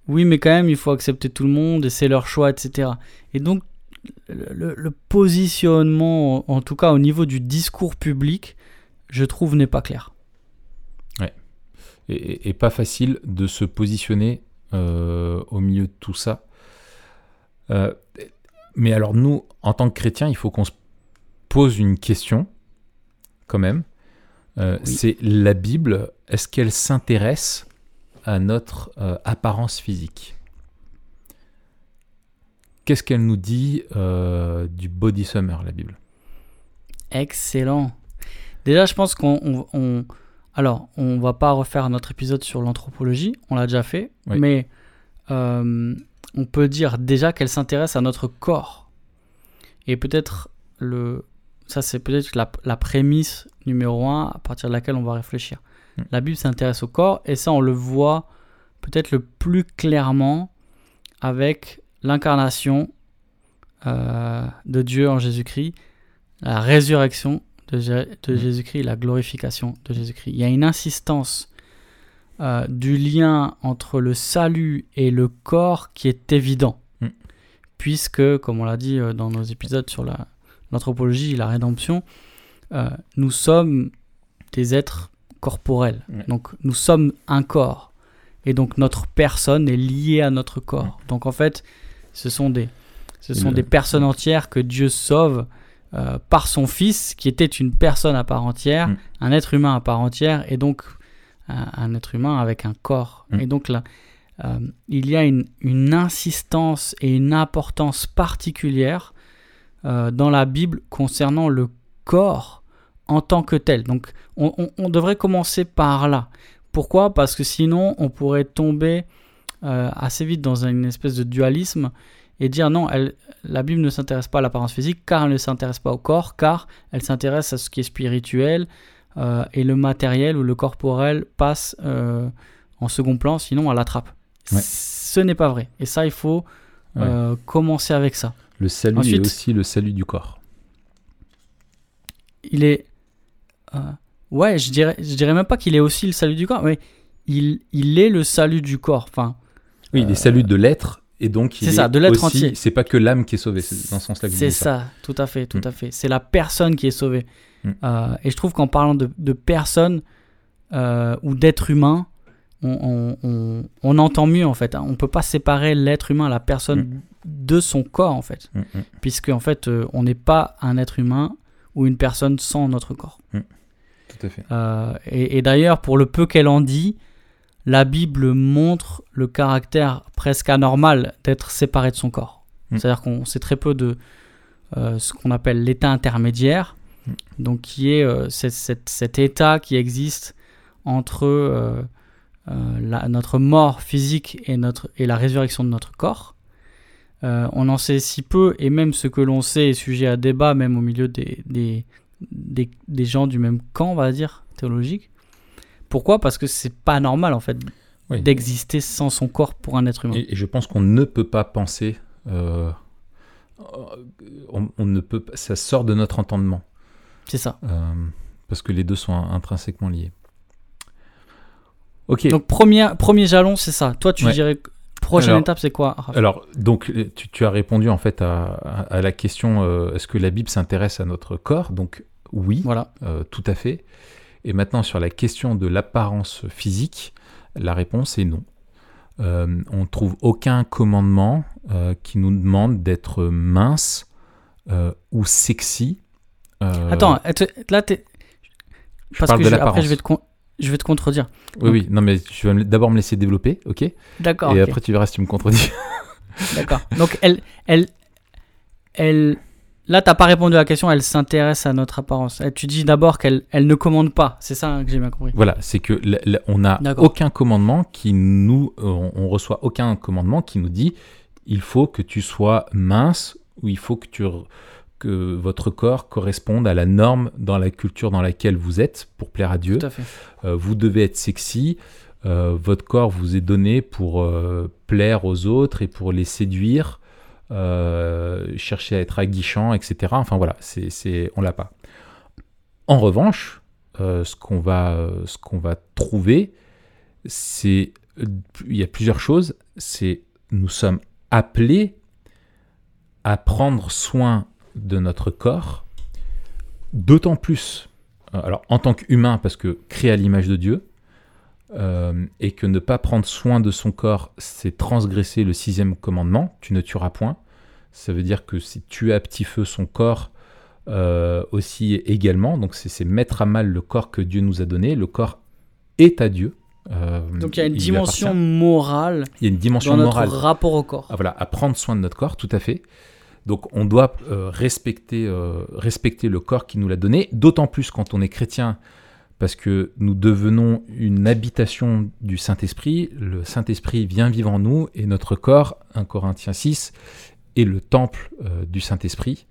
oui, mais quand même, il faut accepter tout le monde et c'est leur choix, etc. Et donc, le, positionnement, en tout cas au niveau du discours public, je trouve n'est pas clair. Et, et- et pas facile de se positionner euh, au milieu de tout ça. Euh, mais alors nous, en tant que chrétiens, il faut qu'on se pose une question, quand même. Euh, Oui. C'est la Bible, est-ce qu'elle s'intéresse à notre euh, apparence physique? Qu'est-ce qu'elle nous dit euh, du body summer, la Bible? Excellent. Déjà, je pense qu'on. on- on- alors, on va pas refaire notre épisode sur l'anthropologie, on l'a déjà fait, Oui. mais on peut dire déjà qu'elle s'intéresse à notre corps. Et peut-être le. Ça, c'est peut-être la, la prémisse numéro un à partir de laquelle on va réfléchir. Mm. La Bible s'intéresse au corps, et ça, on le voit peut-être le plus clairement avec l'incarnation euh, de Dieu en Jésus-Christ, la résurrection de, Jé- de Mm. Jésus-Christ, la glorification de Jésus-Christ. Il y a une insistance euh, du lien entre le salut et le corps qui est évident. Mm. Puisque, comme on l'a dit euh, dans nos épisodes sur la- l'anthropologie, la rédemption, euh, nous sommes des êtres corporels. Ouais. Donc nous sommes un corps. Et donc notre personne est liée à notre corps. Donc en fait, ce sont des, ce Et sont des personnes entières que Dieu sauve euh, par son Fils, qui était une personne à part entière, Mm. un être humain à part entière, et donc un, un être humain avec un corps. Mm. Et donc là, euh, il y a une, une insistance et une importance particulière euh, dans la Bible concernant le corps en tant que tel. Donc on, on- on devrait commencer par là. Pourquoi? Parce que sinon on pourrait tomber euh, assez vite dans une espèce de dualisme et dire non, elle, la Bible ne s'intéresse pas à l'apparence physique car elle ne s'intéresse pas au corps, car elle s'intéresse à ce qui est spirituel euh, et le matériel ou le corporel passe euh, en second plan, sinon elle l'attrape. Ouais. Ce n'est pas vrai. Et ça, il faut commencer avec ça. Le salut Ensuite- est aussi le salut du corps. il est. euh, ouais, je dirais, je dirais même pas qu'il est aussi le salut du corps, mais il, il est le salut du corps. Enfin, Oui, il est salut de l'être, et donc il C'est est ça, de l'être aussi- entier. C'est pas que l'âme qui est sauvée, c'est dans ce sens-là que je c'est ça. ça, tout à fait, tout Mm. à fait. C'est la personne qui est sauvée. Mm. Euh, et je trouve qu'en parlant de, de personne euh, ou d'être humain, on, on- on- on entend mieux en fait. hein. On peut pas séparer l'être humain, la personne, Mm. De son corps en fait, Mm, mm. puisque en fait, euh, on n'est pas un être humain ou une personne sans notre corps. Tout à fait. Euh, et et d'ailleurs, pour le peu qu'elle en dit, la Bible montre le caractère presque anormal d'être séparé de son corps. Mm. C'est-à-dire qu'on sait très peu de euh, ce qu'on appelle l'état intermédiaire, Mm. donc qui est cet, état qui existe entre la- notre mort physique et, notre, et la résurrection de notre corps. Euh, on en sait si peu, et même ce que l'on sait est sujet à débat, même au milieu des, des, des, des gens du même camp, on va dire, théologique. Pourquoi? Parce que c'est pas normal, en fait, Oui. d'exister sans son corps pour un être humain. Et, et je pense qu'on ne peut pas penser. euh, on, on ne peut, pas- ça sort de notre entendement. C'est ça. euh, parce que les deux sont intrinsèquement liés. Ok. Donc, premier, premier jalon, c'est ça. Toi, tu Ouais. dirais. Prochaine Alors- étape, c'est quoi Alors, donc, tu, tu as répondu en fait à, la question euh, est-ce que la Bible s'intéresse à notre corps? Donc, oui, Voilà. euh, tout à fait. Et maintenant, sur la question de l'apparence physique, la réponse est non. Euh, on ne trouve aucun commandement qui nous demande d'être mince ou sexy. Attends, att- là, t'es. je Parce parle que de je- après, je vais, te con- je vais te contredire. Oui, oui, non, mais tu vas d'abord me laisser développer, ok? Et D'accord. ok. après, tu verras si tu me contredis. D'accord. Donc, elle, elle, elle, là, t'as pas répondu à la question. Elle s'intéresse à notre apparence. Elle- Tu dis d'abord qu'elle, elle ne commande pas. C'est ça hein, que j'ai bien compris. Voilà, c'est que on n'a aucun commandement qui nous, euh, on, on reçoit aucun commandement qui nous dit il faut que tu sois mince ou il faut que tu que votre corps corresponde à la norme dans la culture dans laquelle vous êtes pour plaire à Dieu. Tout à fait. Euh, vous devez être sexy. euh, votre corps vous est donné pour euh, plaire aux autres et pour les séduire, chercher à être aguichant, etc. Enfin voilà, c'est, on l'a pas. En revanche, ce qu'on va, ce qu'on va trouver, c'est, il y a plusieurs choses. C'est, nous sommes appelés à prendre soin de notre corps, d'autant plus, euh, alors en tant qu'humain, parce que créé à l'image de Dieu, euh, et que ne pas prendre soin de son corps, c'est transgresser le sixième commandement, tu ne tueras point. Ça veut dire que si tu à petit feu son corps euh, aussi également, donc c'est c'est mettre à mal le corps que Dieu nous a donné. Le corps est à Dieu. Euh, Donc, il y a une dimension morale Il y a une dimension dans notre morale. rapport au corps. Ah, voilà, à prendre soin de notre corps, tout à fait. Donc on doit euh, respecter, euh, respecter le corps qui nous l'a donné, d'autant plus quand on est chrétien, parce que nous devenons une habitation du Saint-Esprit. Le Saint-Esprit vient vivre en nous et notre corps, 1 Corinthiens 6, est le temple euh, du Saint-Esprit.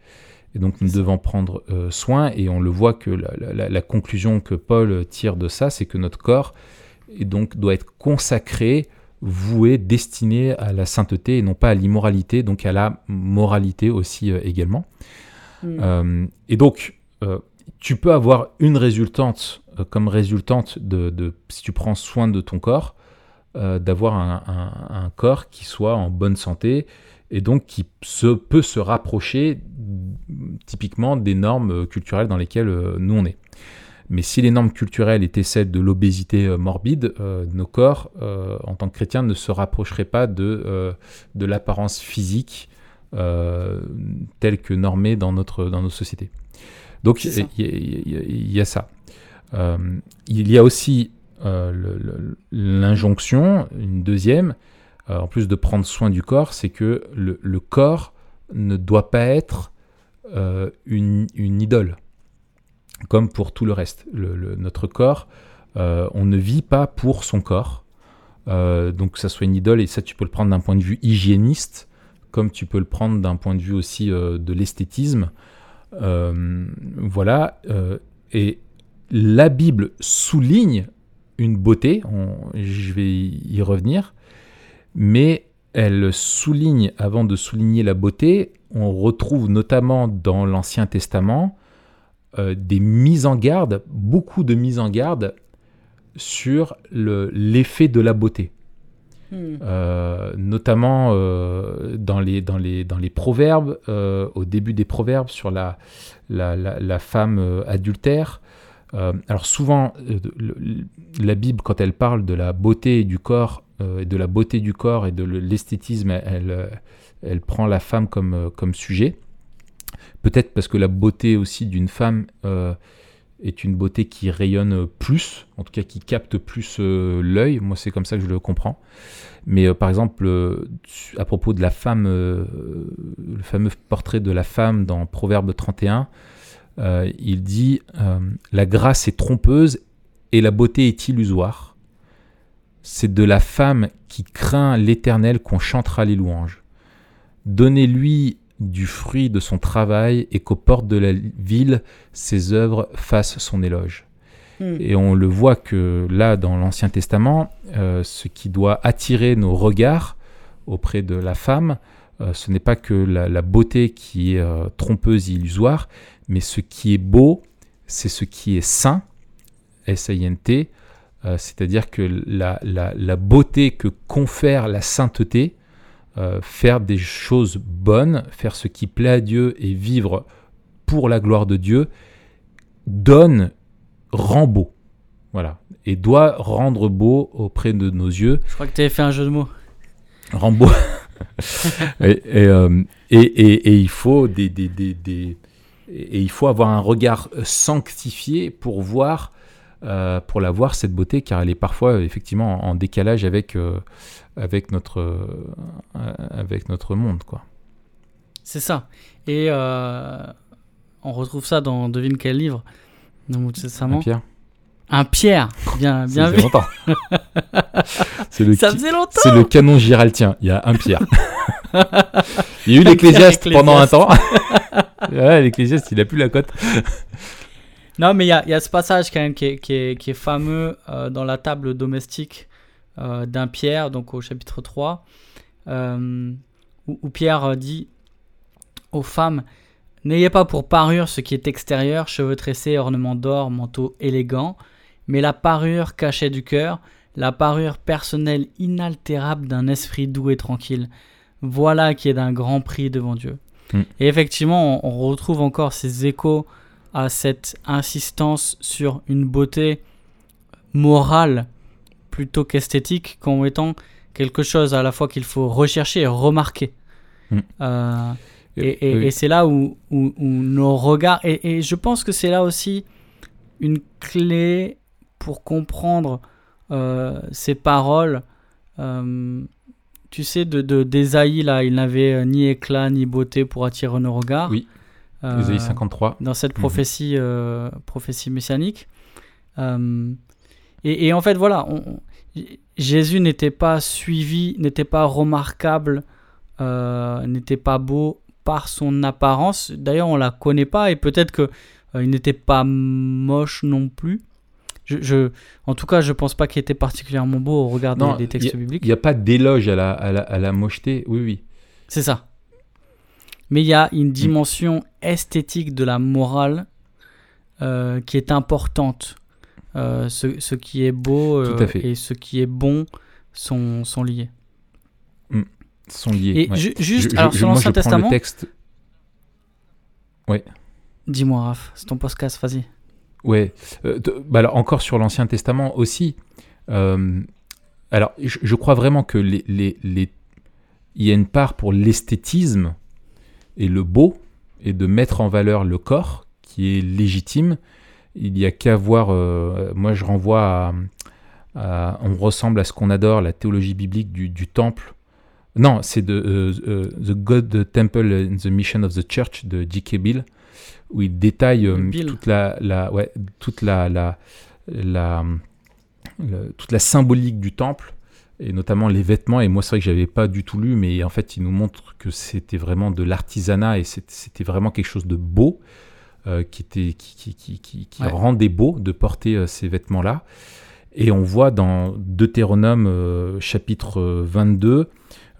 Et donc nous devons prendre soin et on le voit que la, conclusion que Paul tire de ça, c'est que notre corps doit être consacré voués, destinés à la sainteté et non pas à l'immoralité, donc à la moralité aussi euh, également. Mm. Euh, et donc, euh, tu peux avoir une résultante comme résultante de, de- si tu prends soin de ton corps, d'avoir un, un- un corps qui soit en bonne santé et donc qui se, peut se rapprocher typiquement des normes culturelles dans lesquelles nous on est. Mais si les normes culturelles étaient celles de l'obésité euh, morbide, euh, nos corps, euh, en tant que chrétiens, ne se rapprocheraient pas de, euh, de l'apparence physique telle que normée dans, notre, dans nos sociétés. Donc il y, a- y y ça. Il y a aussi l'injonction, une deuxième, en plus de prendre soin du corps, c'est que le, le corps ne doit pas être une, une idole, comme pour tout le reste. Notre corps, euh, on ne vit pas pour son corps. Euh, donc ça soit une idole, et ça tu peux le prendre d'un point de vue hygiéniste, comme tu peux le prendre d'un point de vue aussi euh, de l'esthétisme. Euh, voilà. et la Bible souligne une beauté, je vais y revenir, mais elle souligne, avant de souligner la beauté, on retrouve notamment dans l'Ancien Testament euh, des mises en garde, beaucoup de mises en garde sur le- l'effet de la beauté. Mm. Euh, notamment euh, dans, les, dans, les, dans les proverbes, au début des proverbes sur la, la, la, la femme adultère. Alors souvent, le- la Bible, quand elle parle de la beauté du corps, et de la beauté du corps et de le- l'esthétisme, elle, elle prend la femme comme, comme sujet. Peut-être parce que la beauté aussi d'une femme euh, est une beauté qui rayonne plus, en tout cas qui capte plus euh, l'œil. Moi, c'est comme ça que je le comprends. Mais euh, par exemple, à propos de la femme, le fameux portrait de la femme dans Proverbe 31, euh, il dit La grâce est trompeuse et la beauté est illusoire. C'est de la femme qui craint l'Éternel qu'on chantera les louanges. Donnez-lui du fruit de son travail et qu'aux portes de la ville, ses œuvres fassent son éloge. Mm. Et on le voit que là, dans l'Ancien Testament, euh, ce qui doit attirer nos regards auprès de la femme, euh, ce n'est pas que la, la beauté qui est euh, trompeuse et illusoire, mais ce qui est beau, c'est ce qui est saint, S-A-I-N-T, euh, c'est-à-dire que la, la- la beauté que confère la sainteté, euh, faire des choses bonnes, faire ce qui plaît à Dieu et vivre pour la gloire de Dieu, donne, rend beau. Voilà. Et doit rendre beau auprès de nos yeux. Je crois que tu avais fait un jeu de mots. Rend beau. et, et, euh, et- et- et il faut des, des- des- des- et il faut avoir un regard sanctifié pour voir euh, pour la voir cette beauté car elle est parfois effectivement en, en décalage avec euh, avec notre euh, avec notre monde quoi. C'est ça. Et euh, on retrouve ça dans devine quel livre Hein, Pierre Un Pierre. Bien, Ça bien faisait vu. longtemps. Le, Ça faisait longtemps. c'est le canon giraltien. Il y a un Pierre. Il y a eu Un l'Ecclésiaste pendant un temps. ouais, L'Ecclésiaste, il a plus la cote. Non, mais il y a, il y a ce passage quand même qui est, qui est, qui est fameux euh, dans la table domestique euh, d'un Pierre, donc au chapitre 3, euh, où, où Pierre dit aux femmes N'ayez pas pour parure ce qui est extérieur, cheveux tressés, ornements d'or, manteau élégant, mais la parure cachée du cœur, la parure personnelle inaltérable d'un esprit doux et tranquille. Voilà qui est d'un grand prix devant Dieu. Mm. Et effectivement, on, on retrouve encore ces échos à cette insistance sur une beauté morale plutôt qu'esthétique comme étant quelque chose à la fois qu'il faut rechercher et remarquer. Mm. Euh, et, et- Oui. et c'est là où, où- où nos regards... Et, et je pense que c'est là aussi une clé pour comprendre euh, ces paroles. Euh, tu sais, de, de, d'Ésaïe, là, il n'avait euh, ni éclat ni beauté pour attirer nos regards. Oui. Euh, Ésaïe 53. dans cette Mhm. prophétie, euh, prophétie messianique. Euh, et, et en fait, voilà, on- Jésus n'était pas suivi, n'était pas remarquable, euh, n'était pas beau par son apparence. D'ailleurs, on la connaît pas et peut-être que euh, il n'était pas moche non plus. je, je- en tout cas, je pense pas qu'il était particulièrement beau au regard des- Non, des, textes bibliques. Il n'y a pas d'éloge à la, à, la, à la mocheté. Oui, oui. C'est ça. Mais il y a Mm. une dimension esthétique de la morale euh, qui est importante. Euh, ce, ce qui est beau euh, et ce qui est bon sont, sont liés. Sont liés. Et ouais. ju- juste, Je- je- alors je- sur l'Ancien Testament, texte. dis-moi Raph, c'est ton podcast, vas-y. Ouais. Bah alors, encore sur l'Ancien Testament aussi. alors, je, je crois vraiment que les, les, les- il y a une part pour l'esthétisme et le beau, et de mettre en valeur le corps, qui est légitime. Il n'y a qu'à voir. euh, moi, je renvoie à, à- On ressemble à ce qu'on adore, la théologie biblique du, du temple. Non, c'est de euh, euh, The God the Temple and the Mission of the Church de J.K. Bill, où il détaille euh, toute la, la, ouais, toute la, la, la- le- toute la symbolique du temple et notamment les vêtements. Et moi, c'est vrai que j'avais pas du tout lu, mais en fait, il nous montre que c'était vraiment de l'artisanat et c'était vraiment quelque chose de beau euh, qui était qui, qui, qui, qui- qui Ouais. rendait beau de porter euh, ces vêtements-là. Et on voit dans Deutéronome euh, chapitre euh, 22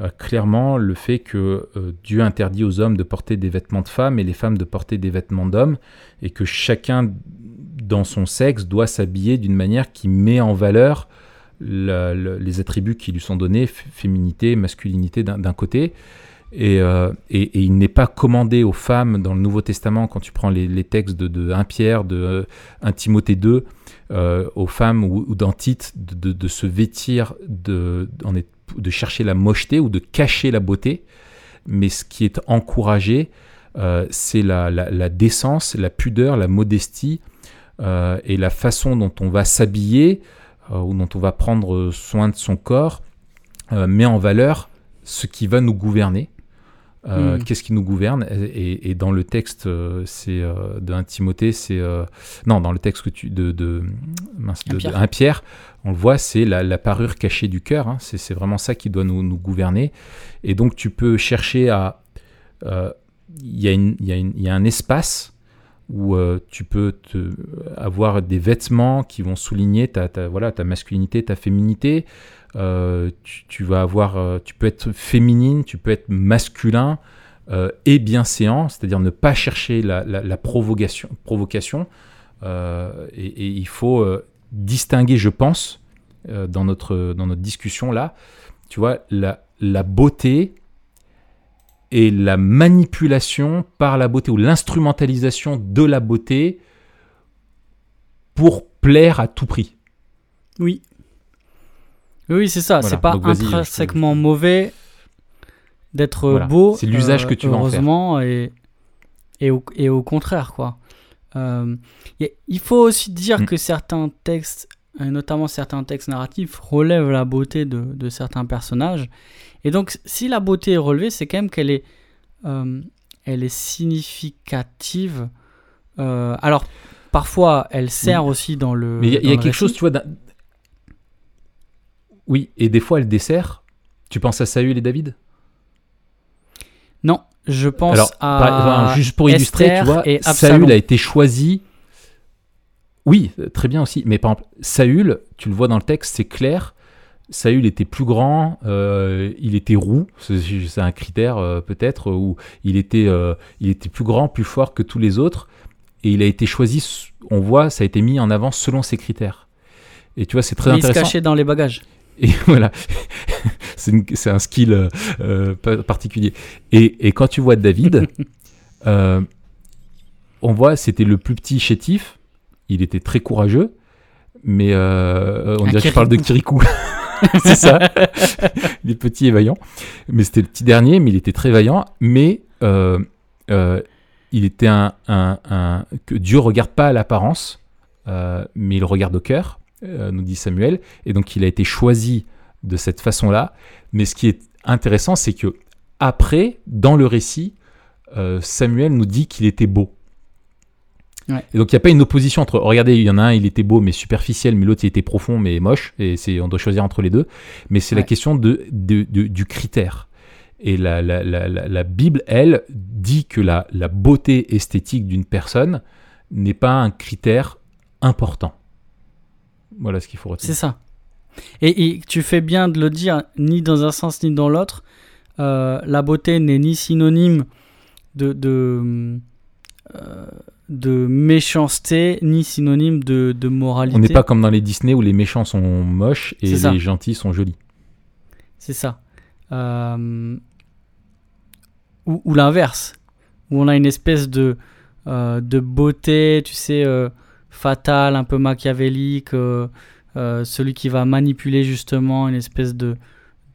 euh, clairement le fait que Dieu interdit aux hommes de porter des vêtements de femmes et les femmes de porter des vêtements d'hommes et que chacun dans son sexe doit s'habiller d'une manière qui met en valeur les attributs qui lui sont donnés, féminité, masculinité d'un côté. Et, euh, et- et il n'est pas commandé aux femmes dans le Nouveau Testament, quand tu prends les, textes de, de 1 Pierre, de euh, 1 Timothée 2, euh, aux femmes ou, ou de, de- se vêtir, de, de chercher la mocheté ou de cacher la beauté. Mais ce qui est encouragé, euh, c'est la, la- décence, la pudeur, la modestie euh, et la façon dont on va s'habiller euh, ou dont on va prendre soin de son corps euh, met en valeur ce qui va nous gouverner. Euh, Mm. Qu'est-ce qui nous gouverne et, et dans le texte, euh, c'est euh, 1 Timothée, c'est euh, non dans le texte que tu de de, mince, de, Un de Pierre. 1 Pierre, on le voit, c'est la, la parure cachée du cœur. hein. c'est vraiment ça qui doit nous, nous gouverner. Et donc tu peux chercher à euh, il y, y, y a un espace où euh, tu peux avoir des vêtements qui vont souligner ta, voilà, ta masculinité, ta féminité. Euh, tu, vas avoir, euh, tu peux être féminine, tu peux être masculin euh, et bienséant, c'est-à-dire ne pas chercher la, provocation. et, il faut distinguer, je pense, dans, notre, dans notre discussion là, tu vois, la beauté et la manipulation par la beauté ou l'instrumentalisation de la beauté pour plaire à tout prix. Oui. Oui, c'est ça. Voilà, c'est pas donc intrinsèquement mauvais d'être Voilà. beau. C'est l'usage euh, que tu vas en faire. Heureusement, et, et, au, et au contraire, quoi. Euh, a- il faut aussi dire Mm. que certains textes, et notamment certains textes narratifs, relèvent la beauté de, de certains personnages. Et donc, si la beauté est relevée, c'est quand même qu'elle est, euh, elle est significative. Euh, alors, parfois, elle sert aussi dans le. Mais il y a, y quelque chose, tu vois. Oui, et des fois elle dessert. Tu penses à Saül et David? Non, je pense Alors, à. par- enfin, juste pour illustrer, Esther tu vois. Saül a été choisi. Oui, euh, très bien aussi. Mais par exemple, Saül, tu le vois dans le texte, c'est clair. Saül était plus grand, euh, il était roux, c'est un critère euh, peut-être, où il était, euh, il était plus grand, plus fort que tous les autres, et il a été choisi, on voit, ça a été mis en avant selon ses critères. Et tu vois, c'est très Mais il se intéressant. cachait dans les bagages. Et voilà, c'est un skill pa- particulier. Et, et quand tu vois David, on voit c'était le plus petit chétif. Il était très courageux, mais euh, on Un dirait que je parle de Kirikou. c'est ça. Il est petit et vaillant. Mais c'était le petit dernier, mais il était très vaillant. Mais euh, euh, il était un, un- un- que Dieu regarde pas à l'apparence, euh, mais il regarde au cœur, euh, nous dit Samuel. Et donc il a été choisi de cette façon-là. Mais ce qui est intéressant, c'est que après, dans le récit, euh, Samuel nous dit qu'il était beau. Ouais. Et donc il n'y a pas une opposition entre, oh, regardez, il y en a un, il était beau mais superficiel, mais l'autre il était profond mais moche, et c'est, on doit choisir entre les deux. Mais c'est la question de, de- de- du critère. Et la, la- la- la- Bible, elle, dit que la, la beauté esthétique d'une personne n'est pas un critère important. Voilà ce qu'il faut retenir. C'est ça. Et, et tu fais bien de le dire, ni dans un sens ni dans l'autre. Euh, la beauté n'est ni synonyme de, de, euh, de méchanceté, ni synonyme de, de moralité. On n'est pas comme dans les Disney où les méchants sont moches et ça. les gentils sont jolis. C'est ça. Euh, ou ou l'inverse, où on a une espèce de, euh, de beauté, tu sais, euh, fatale, un peu machiavélique, celui qui va manipuler justement une espèce de,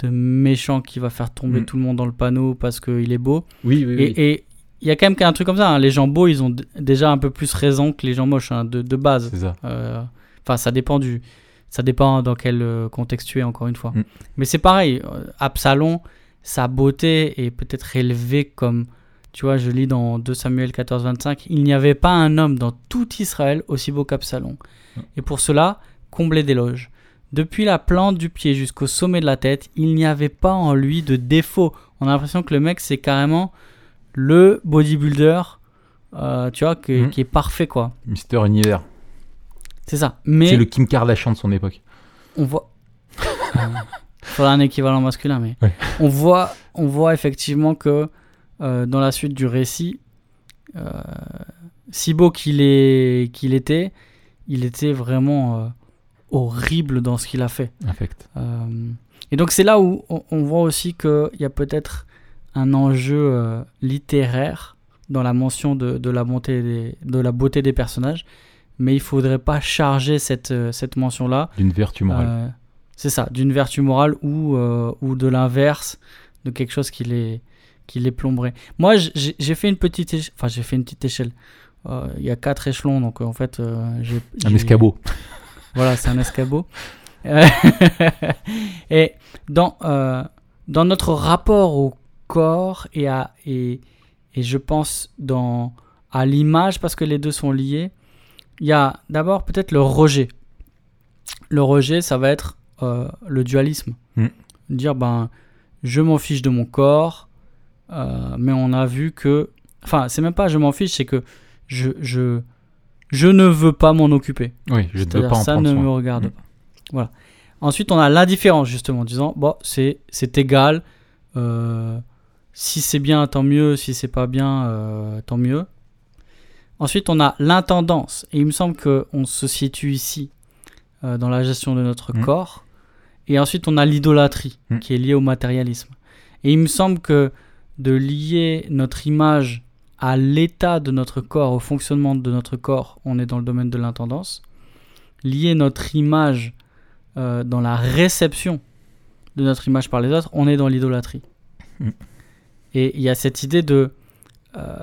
de méchant qui va faire tomber Mm. tout le monde dans le panneau parce qu'il est beau. Oui, oui, oui. Et il y a quand même un truc comme ça, hein. les gens beaux, ils ont déjà un peu plus raison que les gens moches, hein, de, de base. C'est ça. Euh, Enfin, ça dépend du, ça dépend dans quel euh, contexte tu es encore une fois. Mm. Mais c'est pareil. euh, Absalom, sa beauté est peut-être élevée comme, tu vois, je lis dans 2 Samuel 14, 25, il n'y avait pas un homme dans tout Israël aussi beau qu'Absalom. Mm. Et pour cela, comblé d'éloges. Depuis la plante du pied jusqu'au sommet de la tête, il n'y avait pas en lui de défaut. On a l'impression que le mec, c'est carrément le bodybuilder, euh, tu vois, que- Mm. qui est parfait, quoi. Mister Univers. C'est ça. Mais C'est le Kim Kardashian de son époque. on voit. Euh, faudra un équivalent masculin, mais Ouais. on voit, on voit effectivement que euh, dans la suite du récit, euh, si beau qu'il est, qu'il était, il était vraiment horrible dans ce qu'il a fait. Et donc c'est là où on, on voit aussi qu'il y a peut-être un enjeu euh, littéraire dans la mention de, de la bonté des, de la beauté des personnages, mais il faudrait pas charger cette, euh, cette mention-là D'une vertu morale. euh, c'est ça, d'une vertu morale ou, ou de l'inverse, de quelque chose qui les, qui les plomberait. Moi, j'ai fait une petite échelle. Enfin, j'ai fait une petite échelle. Euh, Il y a quatre échelons, donc euh, en fait, euh, j'ai. Un escabeau. Voilà, c'est un escabeau. Et dans, dans notre rapport au corps et, à, et, et je pense dans, à l'image, parce que les deux sont liés, il y a d'abord peut-être le rejet. Le rejet, ça va être euh, le dualisme. Mm. Dire, ben, je m'en fiche de mon corps, euh, mais on a vu que. Enfin, c'est même pas je m'en fiche, c'est que je, je, je ne veux pas m'en occuper. Oui, je ne veux pas en ça prendre ne soin. me regarde Mm. pas. Voilà. Ensuite, on a l'indifférence, justement, en disant, bon, c'est, c'est égal. euh, si c'est bien, tant mieux. Si c'est pas bien, euh, tant mieux. Ensuite, on a l'intendance. Et il me semble qu'on se situe ici, euh, dans la gestion de notre Mm. corps. Et ensuite, on a l'idolâtrie, Mm. qui est liée au matérialisme. Et il me semble que de lier notre image à l'état de notre corps, au fonctionnement de notre corps, on est dans le domaine de l'intendance. Lier notre image euh, dans la réception de notre image par les autres, on est dans l'idolâtrie. Mm. Et il y a cette idée de... euh,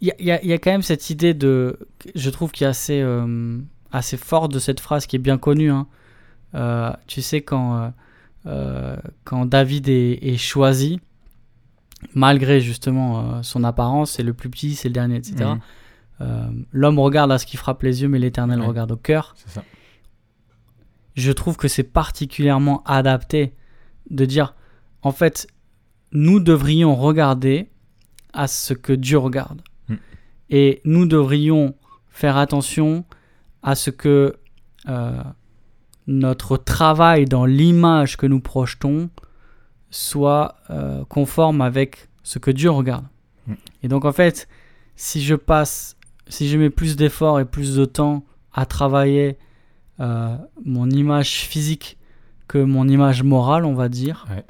Il y, a, il y il y a quand même cette idée de... Je trouve qui est assez, euh, assez forte de cette phrase qui est bien connue. hein. Euh, tu sais, quand, euh, euh, quand David est, est choisi, malgré justement euh, son apparence, c'est le plus petit, c'est le dernier, etc. Euh, L'homme regarde à ce qui frappe les yeux, mais l'Éternel Ouais. regarde au cœur. C'est ça. Je trouve que c'est particulièrement adapté de dire, en fait, nous devrions regarder à ce que Dieu regarde. Mm. Et nous devrions faire attention à ce que euh, notre travail dans l'image que nous projetons soit euh, conforme avec ce que Dieu regarde. Mm. Et donc en fait, si je passe, si je mets plus d'efforts et plus de temps à travailler euh, mon image physique que mon image morale, on va dire, Ouais.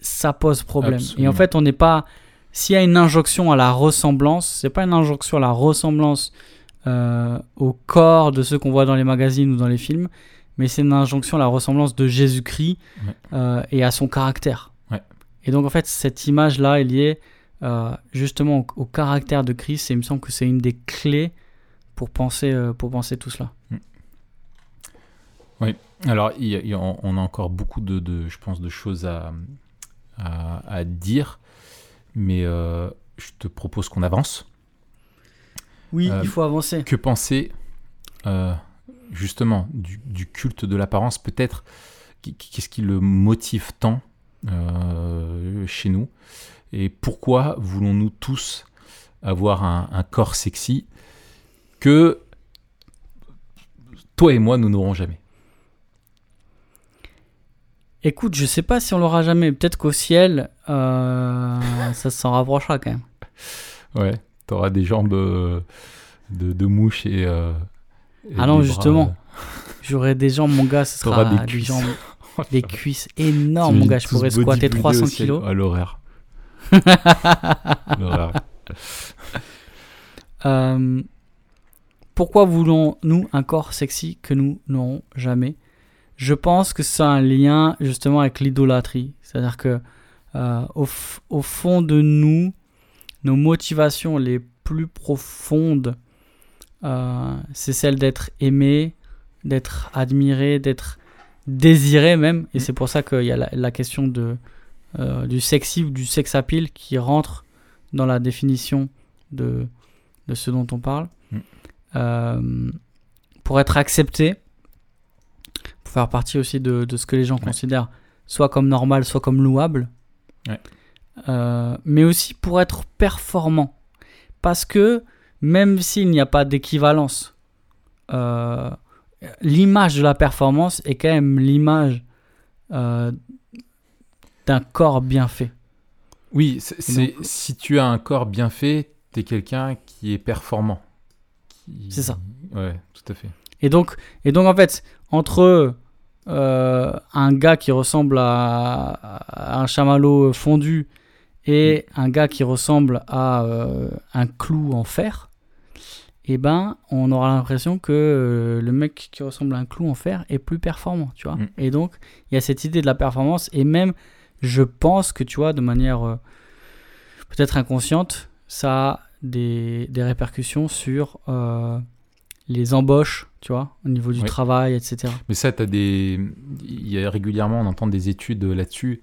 Ça pose problème. Et en fait, on n'est pas. S'il y a une injonction à la ressemblance, c'est pas une injonction à la ressemblance euh, au corps de ceux qu'on voit dans les magazines ou dans les films, mais c'est une injonction à la ressemblance de Jésus-Christ Ouais. euh, et à son caractère. Ouais. Et donc, en fait, cette image-là est liée euh, justement au, au caractère de Christ, et il me semble que c'est une des clés pour penser, pour penser tout cela. Alors, il y a- il y a- on a encore beaucoup de, de- je pense, de choses à, à, à dire, mais euh, je te propose qu'on avance. Oui, Euh, il faut avancer. Que penser, euh, justement, du, du culte de l'apparence Peut-être, qu'est-ce qui le motive tant chez nous? Et pourquoi voulons-nous tous avoir un, un corps sexy que toi et moi, nous n'aurons jamais? Écoute, je sais pas si on l'aura jamais. Peut-être qu'au ciel, euh, ça s'en rapprochera quand même. Ouais, t'auras des jambes euh, de, de mouche et. euh, et Ah non, justement. J'aurai des jambes, mon gars, ce sera des des, cuisses. jambes, des cuisses énormes, mon gars. Je pourrais squatter bodybuildés 300 au ciel. kilos. Ah, l'horaire. L'horaire. Euh, pourquoi voulons-nous un corps sexy que nous n'aurons jamais? Je pense que ça a un lien justement avec l'idolâtrie. C'est-à-dire que euh, au, au fond de nous, nos motivations les plus profondes, euh, c'est celle d'être aimé, d'être admiré, d'être désiré même. Et Mm. c'est pour ça qu'il y a la, la question de, euh, du sexy ou du sex appeal qui rentre dans la définition de, de ce dont on parle. Mm. Euh, pour être accepté, pour faire partie aussi de, de ce que les gens Ouais. considèrent soit comme normal, soit comme louable. Ouais. Euh, mais aussi pour être performant. Parce que même s'il n'y a pas d'équivalence, euh, l'image de la performance est quand même l'image euh, d'un corps bien fait. Oui, c'est, si tu as un corps bien fait, t'es quelqu'un qui est performant. Qui- C'est ça. Ouais, tout à fait. Et donc, et donc en fait, entre euh, un gars qui ressemble à, à un chamallow fondu et un gars qui ressemble à euh, un clou en fer, eh ben, on aura l'impression que euh, le mec qui ressemble à un clou en fer est plus performant, tu vois. Mm. Et donc, il y a cette idée de la performance et même, je pense que, tu vois, de manière euh, peut-être inconsciente, ça a des, des répercussions sur les embauches, tu vois, au niveau du Oui. travail, etc. Mais ça, t'as des... il y a régulièrement, on entend des études là-dessus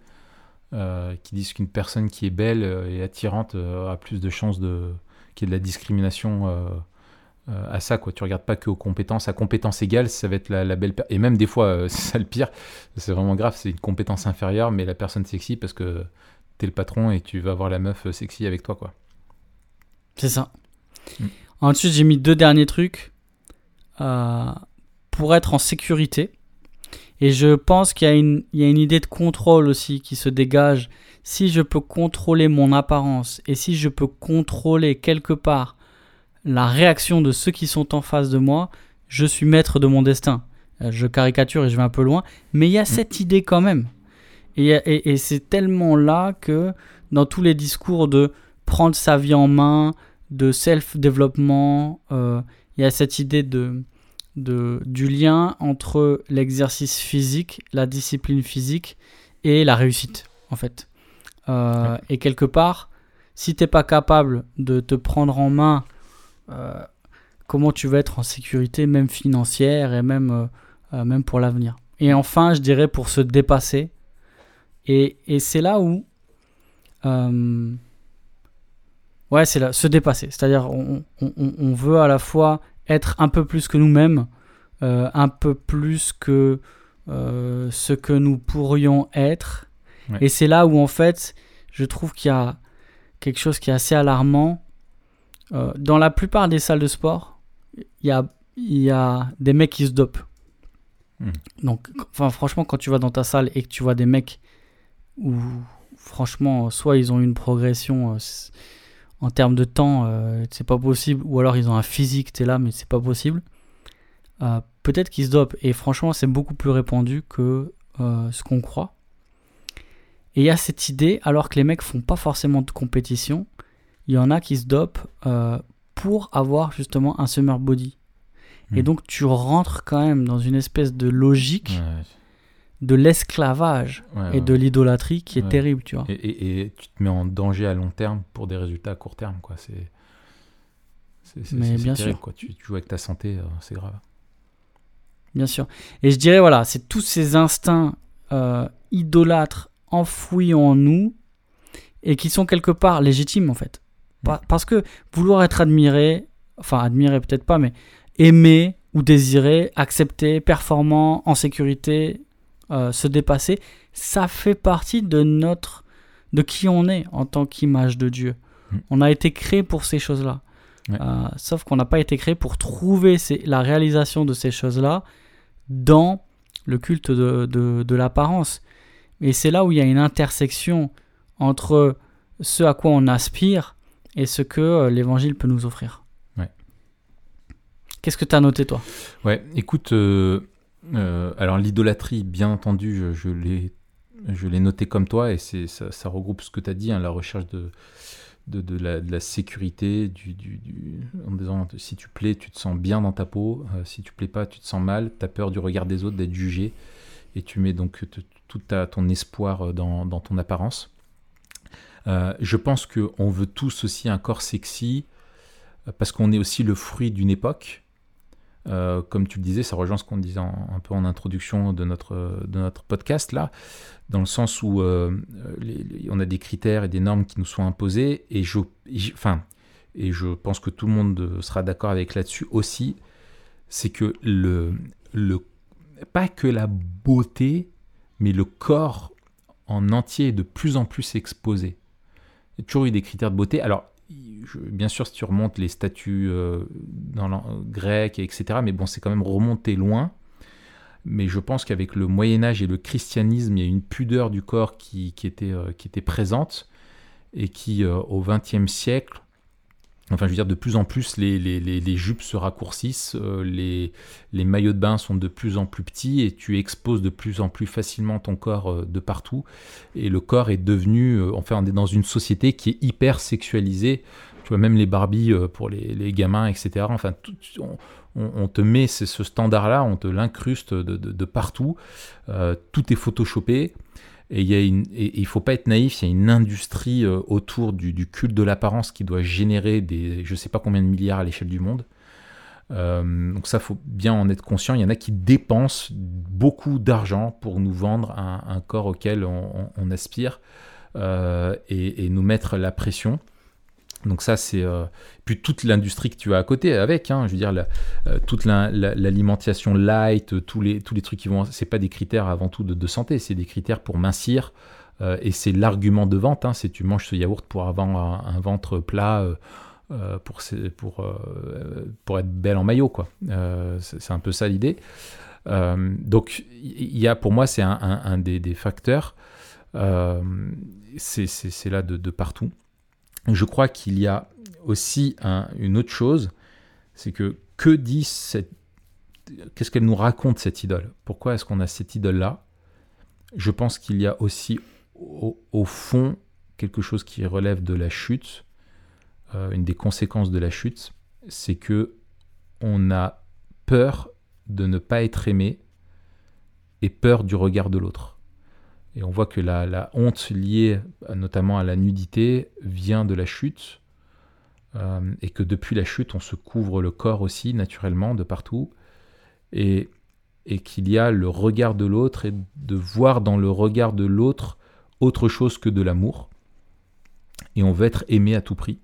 euh, qui disent qu'une personne qui est belle euh, et attirante euh, a plus de chances de... qu'il y ait de la discrimination euh, euh, à ça. Quoi. Tu regardes pas que aux compétences. À compétences égales, ça va être la, la belle... per- Et même des fois, euh, c'est ça le pire, c'est vraiment grave, c'est une compétence inférieure, mais la personne sexy parce que t'es le patron et tu vas avoir la meuf euh, sexy avec toi. quoi. C'est ça. Mm. Ensuite, j'ai mis deux derniers trucs euh, pour être en sécurité. Et je pense qu'il y, a une- il y a une idée de contrôle aussi qui se dégage. Si je peux contrôler mon apparence et si je peux contrôler quelque part la réaction de ceux qui sont en face de moi, je suis maître de mon destin. Euh, Je caricature et je vais un peu loin, mais il y a cette idée quand même. Et, et- et c'est tellement là que dans tous les discours de prendre sa vie en main, de self-développement, euh, il y a cette idée de, de, du lien entre l'exercice physique, la discipline physique et la réussite, en fait. Euh, Et quelque part, si t'es pas capable de te prendre en main, euh, comment tu vas être en sécurité, même financière et même, euh, même pour l'avenir? Et enfin, je dirais pour se dépasser. Et, et c'est là où... ouais, c'est là, se dépasser. C'est-à-dire, on, on- on- veut à la fois être un peu plus que nous-mêmes, euh, un peu plus que euh, ce que nous pourrions être. Ouais. Et c'est là où, en fait, je trouve qu'il y a quelque chose qui est assez alarmant. Euh, dans la plupart des salles de sport, il y a, y a des mecs qui se dopent. Hmm. Donc, enfin, franchement, quand tu vas dans ta salle et que tu vois des mecs où, franchement, soit ils ont une progression en termes de temps, euh, c'est pas possible, ou alors ils ont un physique, t'es là, mais c'est pas possible. Euh, Peut-être qu'ils se dopent, et franchement, c'est beaucoup plus répandu que euh, ce qu'on croit. Et il y a cette idée, alors que les mecs font pas forcément de compétition, il y en a qui se dopent pour avoir justement un summer body. Et Hmm. donc tu rentres quand même dans une espèce de logique Ouais, de l'esclavage ouais, et ouais. de l'idolâtrie qui est Ouais. terrible, tu vois. Et, et- et tu te mets en danger à long terme pour des résultats à court terme. Quoi. C'est, Mais bien terrible, sûr. Quoi. Tu, tu joues avec ta santé, euh, c'est grave. Bien sûr. Et je dirais, voilà, c'est tous ces instincts euh, idolâtres enfouis en nous et qui sont quelque part légitimes, en fait. Pa- parce que vouloir être admiré, enfin, admiré peut-être pas, mais aimé ou désiré, accepté, performant, en sécurité, euh, se dépasser, ça fait partie de notre. de qui on est en tant qu'image de Dieu. Mm. On a été créé pour ces choses-là. Ouais. Euh, sauf qu'on n'a pas été créé pour trouver ces- la réalisation de ces choses-là dans le culte de, de- de l'apparence. Et c'est là où il y a une intersection entre ce à quoi on aspire et ce que euh, l'évangile peut nous offrir. Ouais. Qu'est-ce que tu as noté, toi? Ouais, écoute, euh, euh, alors l'idolâtrie, bien entendu, je, l'ai, je l'ai noté comme toi, et c'est, ça, regroupe ce que tu as dit, hein, la recherche de, de, la, sécurité, du, en disant si tu plais, tu te sens bien dans ta peau, euh, si tu plais pas, tu te sens mal, tu as peur du regard des autres, d'être jugé, et tu mets donc tout ton espoir euh, dans, dans ton apparence. Je pense qu'on veut tous aussi un corps sexy, parce qu'on est aussi le fruit d'une époque. Euh, comme tu le disais, ça rejoint ce qu'on disait un peu en introduction de notre, de notre podcast là, dans le sens où euh, on a des critères et des normes qui nous sont imposés, et je, enfin, et je pense que tout le monde sera d'accord avec là-dessus aussi, c'est que le, le, pas que la beauté, mais le corps en entier est de plus en plus exposé. Il y a toujours eu des critères de beauté. Alors, bien sûr, si tu remontes les statues euh, dans grecques, etc., mais bon, c'est quand même remonté loin. Mais je pense qu'avec le Moyen Âge et le christianisme, il y a une pudeur du corps qui, euh, était présente et qui, euh, au XXe siècle, enfin, je veux dire, de plus en plus, les, jupes se raccourcissent, euh, les, maillots de bain sont de plus en plus petits et tu exposes de plus en plus facilement ton corps euh, de partout. Et le corps est devenu, euh, enfin, on est dans une société qui est hyper sexualisée. Tu vois, même les Barbies euh, pour les, les gamins, etc. Enfin, tout- on, te met ce, standard-là, on te l'incruste de, de- partout. Euh, tout est photoshopé. Et il il faut pas être naïf, il y a une industrie euh, autour du, du culte de l'apparence qui doit générer des, je sais pas combien de milliards à l'échelle du monde. Donc ça, faut bien en être conscient. Il y en a qui dépensent beaucoup d'argent pour nous vendre un, corps auquel on, aspire et nous mettre la pression. Donc ça, c'est euh, puis toute l'industrie que tu as à côté avec. hein, je veux dire, euh, toute la- la- l'alimentation light, euh, tous les tous les trucs qui vont, c'est pas des critères avant tout de, santé, c'est des critères pour mincir. euh, et c'est l'argument de vente. Hein, c'est tu manges ce yaourt pour avoir un, ventre plat. pour, pour, pour être belle en maillot, quoi. C'est un peu ça l'idée. Donc, il y a pour moi, c'est un, des, facteurs. C'est là de partout. Je crois qu'il y a aussi un- une autre chose, c'est que que dit cette. Qu'est-ce qu'elle nous raconte, cette idole? Pourquoi est-ce qu'on a cette idole-là? Je pense qu'il y a aussi au, au fond quelque chose qui relève de la chute. Euh, une des conséquences de la chute, c'est que on a peur de ne pas être aimé et peur du regard de l'autre. Et on voit que la, honte liée notamment à la nudité vient de la chute, euh, et que depuis la chute, on se couvre le corps aussi naturellement de partout, et, et qu'il y a le regard de l'autre, et de voir dans le regard de l'autre autre chose que de l'amour, et on veut être aimé à tout prix,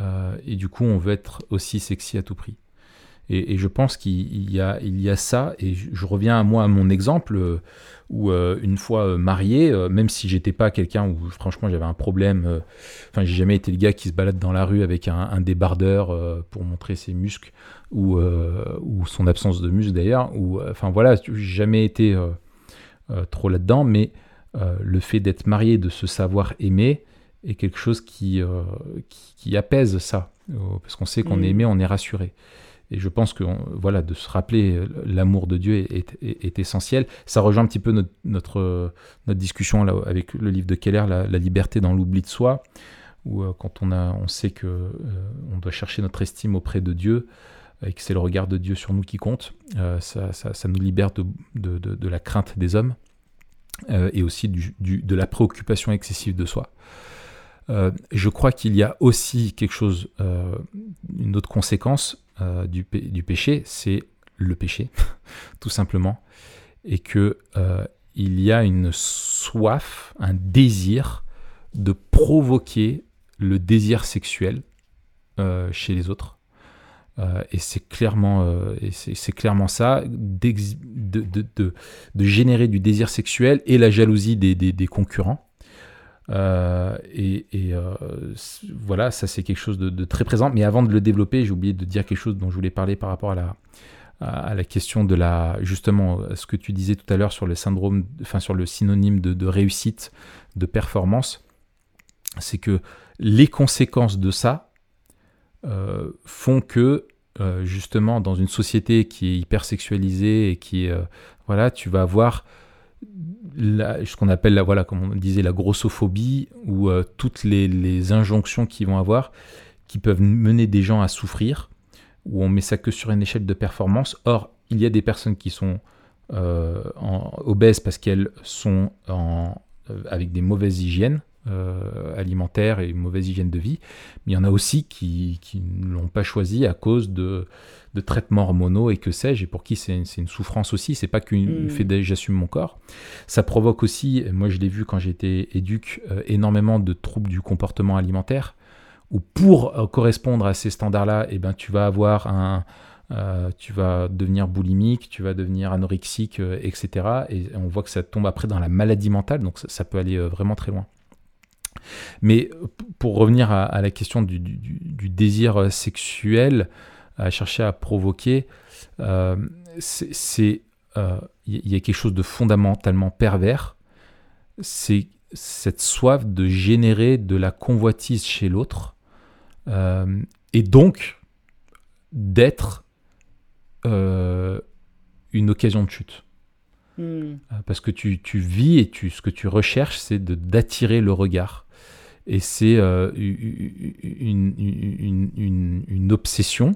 Euh, et du coup, on veut être aussi sexy à tout prix. Et, et je pense qu'il y a, il y a ça, et je, je reviens à moi, à mon exemple, euh, où euh, une fois euh, marié, euh, même si j'étais pas quelqu'un où franchement j'avais un problème, enfin j'ai jamais été le gars qui se balade dans la rue avec un, un débardeur pour montrer ses muscles, ou, ou son absence de muscles d'ailleurs, ou enfin voilà, j'ai jamais été trop là-dedans, mais le fait d'être marié, de se savoir aimer, est quelque chose qui, euh, qui, qui apaise ça, parce qu'on sait qu'on Mm. est aimé, on est rassuré. Et je pense que voilà, de se rappeler euh, l'amour de Dieu est, essentiel. Ça rejoint un petit peu notre, notre, euh, discussion avec le livre de Keller, La, liberté dans l'oubli de soi, où euh, quand on, a, on sait que on doit chercher notre estime auprès de Dieu, et que c'est le regard de Dieu sur nous qui compte, ça, ça- nous libère de, de- de- la crainte des hommes, et aussi du- du- de la préoccupation excessive de soi. Je crois qu'il y a aussi quelque chose, une autre conséquence euh, du, pé- du péché, c'est le péché, tout simplement, et que euh, il y a une soif, un désir de provoquer le désir sexuel euh, chez les autres. Et c'est clairement, ça, de, générer du désir sexuel et la jalousie des concurrents. Euh, et, euh, voilà, ça c'est quelque chose de, très présent. Mais avant de le développer, j'ai oublié de dire quelque chose dont je voulais parler par rapport à la, question de la, justement, ce que tu disais tout à l'heure sur le syndrome, enfin sur le synonyme de, réussite, de performance. C'est que les conséquences de ça euh, font que justement dans une société qui est hyper sexualisée et qui voilà, tu vas avoir la- ce qu'on appelle, la, voilà, comme on disait, la grossophobie ou euh, toutes les, injonctions qu'ils vont avoir qui peuvent mener des gens à souffrir, où on met ça que sur une échelle de performance. Or, il y a des personnes qui sont euh, obèses parce qu'elles sont euh, avec des mauvaises hygiènes euh, alimentaires et une mauvaise hygiène de vie, mais il y en a aussi qui, qui ne l'ont pas choisi à cause de, de traitements hormonaux et que sais-je, et pour qui c'est c'est une souffrance aussi, c'est pas qu'une Mm. fait j'assume mon corps. Ça provoque aussi, moi je l'ai vu quand j'étais éduque, euh, énormément de troubles du comportement alimentaire, où pour euh, correspondre à ces standards-là, eh ben, tu vas avoir un... euh, tu vas devenir boulimique, tu vas devenir anorexique, euh, etc. Et on voit que ça tombe après dans la maladie mentale, donc ça, ça peut aller euh, vraiment très loin. Mais pour revenir à, à la question du, du- du- du désir euh, sexuel, à chercher à provoquer, euh, c'est c'est, euh, il y, a quelque chose de fondamentalement pervers. C'est cette soif de générer de la convoitise chez l'autre euh, et donc d'être une occasion de chute. Hmm. Parce que tu, tu vis et tu, ce que tu recherches, c'est d'attirer le regard. Et c'est une, obsession.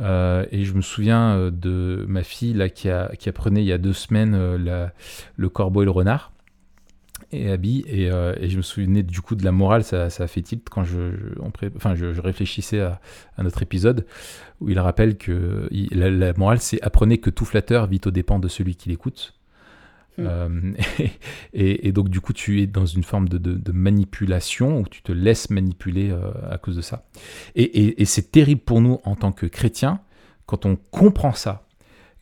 Euh, et je me souviens euh, de ma fille là, qui, apprenait il y a deux semaines euh, le corbeau et le renard. Et Abby, et, je me souvenais du coup de la morale, ça, a fait tilt quand je, réfléchissais à, notre épisode où il rappelle que la morale c'est apprenez que tout flatteur vit aux dépens de celui qui l'écoute. Hmm. Euh, et, donc du coup tu es dans une forme de, manipulation où tu te laisses manipuler euh, à cause de ça. Et, c'est terrible pour nous en tant que chrétiens quand on comprend ça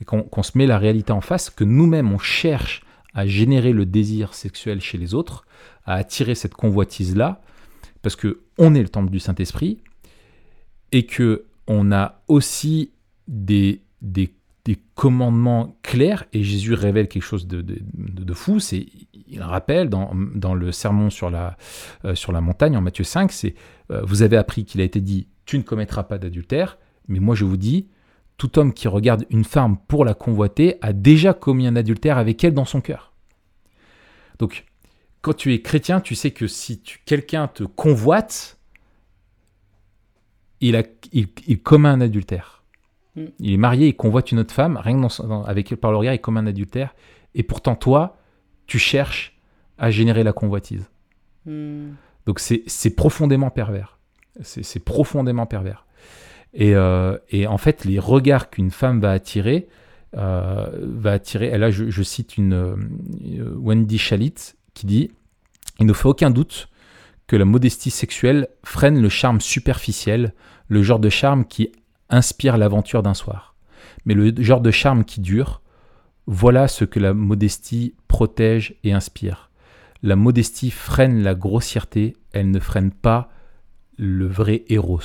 et qu'on qu'on se met la réalité en face, que nous-mêmes on cherche à générer le désir sexuel chez les autres, à attirer cette convoitise-là, parce que on est le temple du Saint-Esprit et que on a aussi des, des, des commandements clairs et Jésus révèle quelque chose de, de, fou. C'est il rappelle dans, dans le sermon sur la, euh, sur la montagne en Matthieu 5, c'est euh, vous avez appris qu'il a été dit tu ne commettras pas d'adultère, mais moi je vous dis tout homme qui regarde une femme pour la convoiter a déjà commis un adultère avec elle dans son cœur. Donc, quand tu es chrétien, tu sais que si quelqu'un te convoite, il, a, il commet un adultère. Mm. Il est marié, il convoite une autre femme, rien que dans son- dans- avec par le regard, il commet un adultère. Et pourtant, toi, tu cherches à générer la convoitise. Hmm. Donc c'est profondément pervers. C'est c'est profondément pervers. Et, euh, et en fait, les regards qu'une femme va attirer, euh, va attirer. Et là, je, je cite une euh, Wendy Chalit qui dit Il ne fait aucun doute que la modestie sexuelle freine le charme superficiel, le genre de charme qui inspire l'aventure d'un soir. Mais le genre de charme qui dure, voilà ce que la modestie protège et inspire. La modestie freine la grossièreté, elle ne freine pas le vrai héros.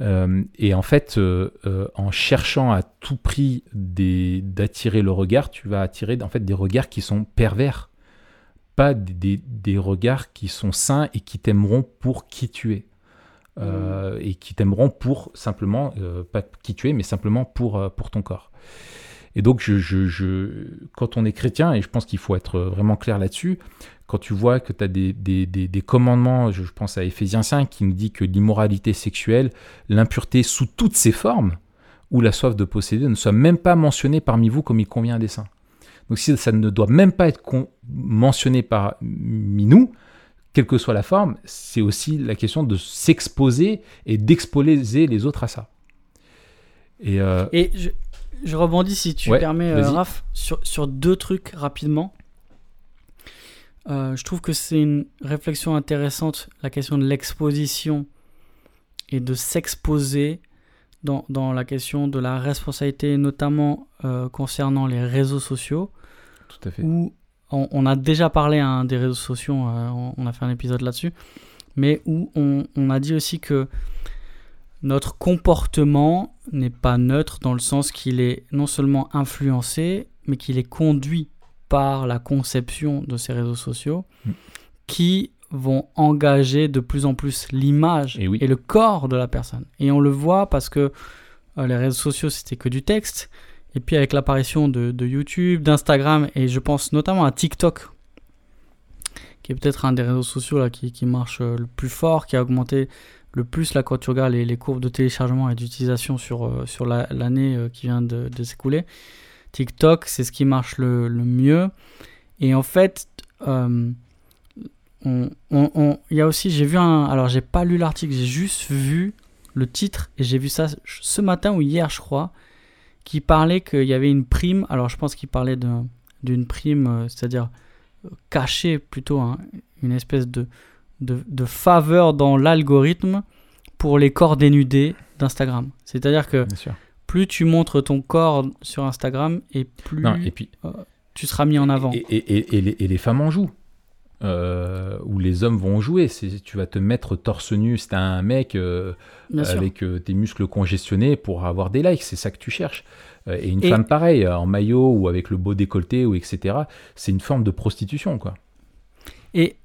Euh, et en fait, euh, euh, en cherchant à tout prix d'attirer le regard, tu vas attirer en fait des regards qui sont pervers, pas des, des- des regards qui sont sains et qui t'aimeront pour qui tu es. Euh, et qui t'aimeront pour simplement, euh, pas qui tu es, mais simplement pour, euh, pour ton corps. Et donc, je, je- je- quand on est chrétien, et je pense qu'il faut être vraiment clair là-dessus, quand tu vois que tu as des, des- des- des commandements, je, je pense à Éphésiens 5, qui nous dit que l'immoralité sexuelle, l'impureté sous toutes ses formes, ou la soif de posséder, ne soit même pas mentionnée parmi vous comme il convient à des saints. Donc si ça ne doit même pas être mentionné parmi nous, quelle que soit la forme, c'est aussi la question de s'exposer et d'exposer les autres à ça. Et, euh, Et je, je rebondis, si tu Ouais, permets, euh. Raph, sur, sur deux trucs rapidement. Euh, je trouve que c'est une réflexion intéressante, la question de l'exposition et de s'exposer dans, dans la question de la responsabilité, notamment concernant les réseaux sociaux, tout à fait. où on, on a déjà parlé hein, des réseaux sociaux, euh, on, on a fait un épisode là-dessus, mais où on, on a dit aussi que notre comportement n'est pas neutre dans le sens qu'il est non seulement influencé, mais qu'il est conduit par la conception de ces réseaux sociaux Mm. qui vont engager de plus en plus l'image Et oui. le corps de la personne. Et on le voit parce que euh, les réseaux sociaux, c'était que du texte. Et puis avec l'apparition de, YouTube, d'Instagram, et je pense notamment à TikTok, qui est peut-être un des réseaux sociaux là, qui, qui marche euh, le plus fort, qui a augmenté le plus là, quand tu regardes les, courbes de téléchargement et d'utilisation sur, euh, sur la- l'année euh, qui vient de, s'écouler. TikTok, c'est ce qui marche le, mieux. Et en fait, il y a aussi, j'ai vu un, alors j'ai pas lu l'article, j'ai juste vu le titre et j'ai vu ça ce matin ou hier, je crois, qui parlait qu'il y avait une prime. Alors je pense qu'il parlait d'un- d'une prime, euh, c'est-à-dire euh, cachée plutôt, hein, une espèce de, de, de faveur dans l'algorithme pour les corps dénudés d'Instagram. C'est-à-dire que plus tu montres ton corps sur Instagram et plus Non, et puis, tu seras mis en avant. Et, et- et- et les, et les femmes en jouent. Euh, ou les hommes vont jouer. Tu vas te mettre torse nu, c'est un mec euh, avec euh, tes muscles congestionnés pour avoir des likes. C'est ça que tu cherches. Euh, et une Et- femme pareil, en maillot ou avec le beau décolleté ou etc. C'est une forme de prostitution quoi. Et,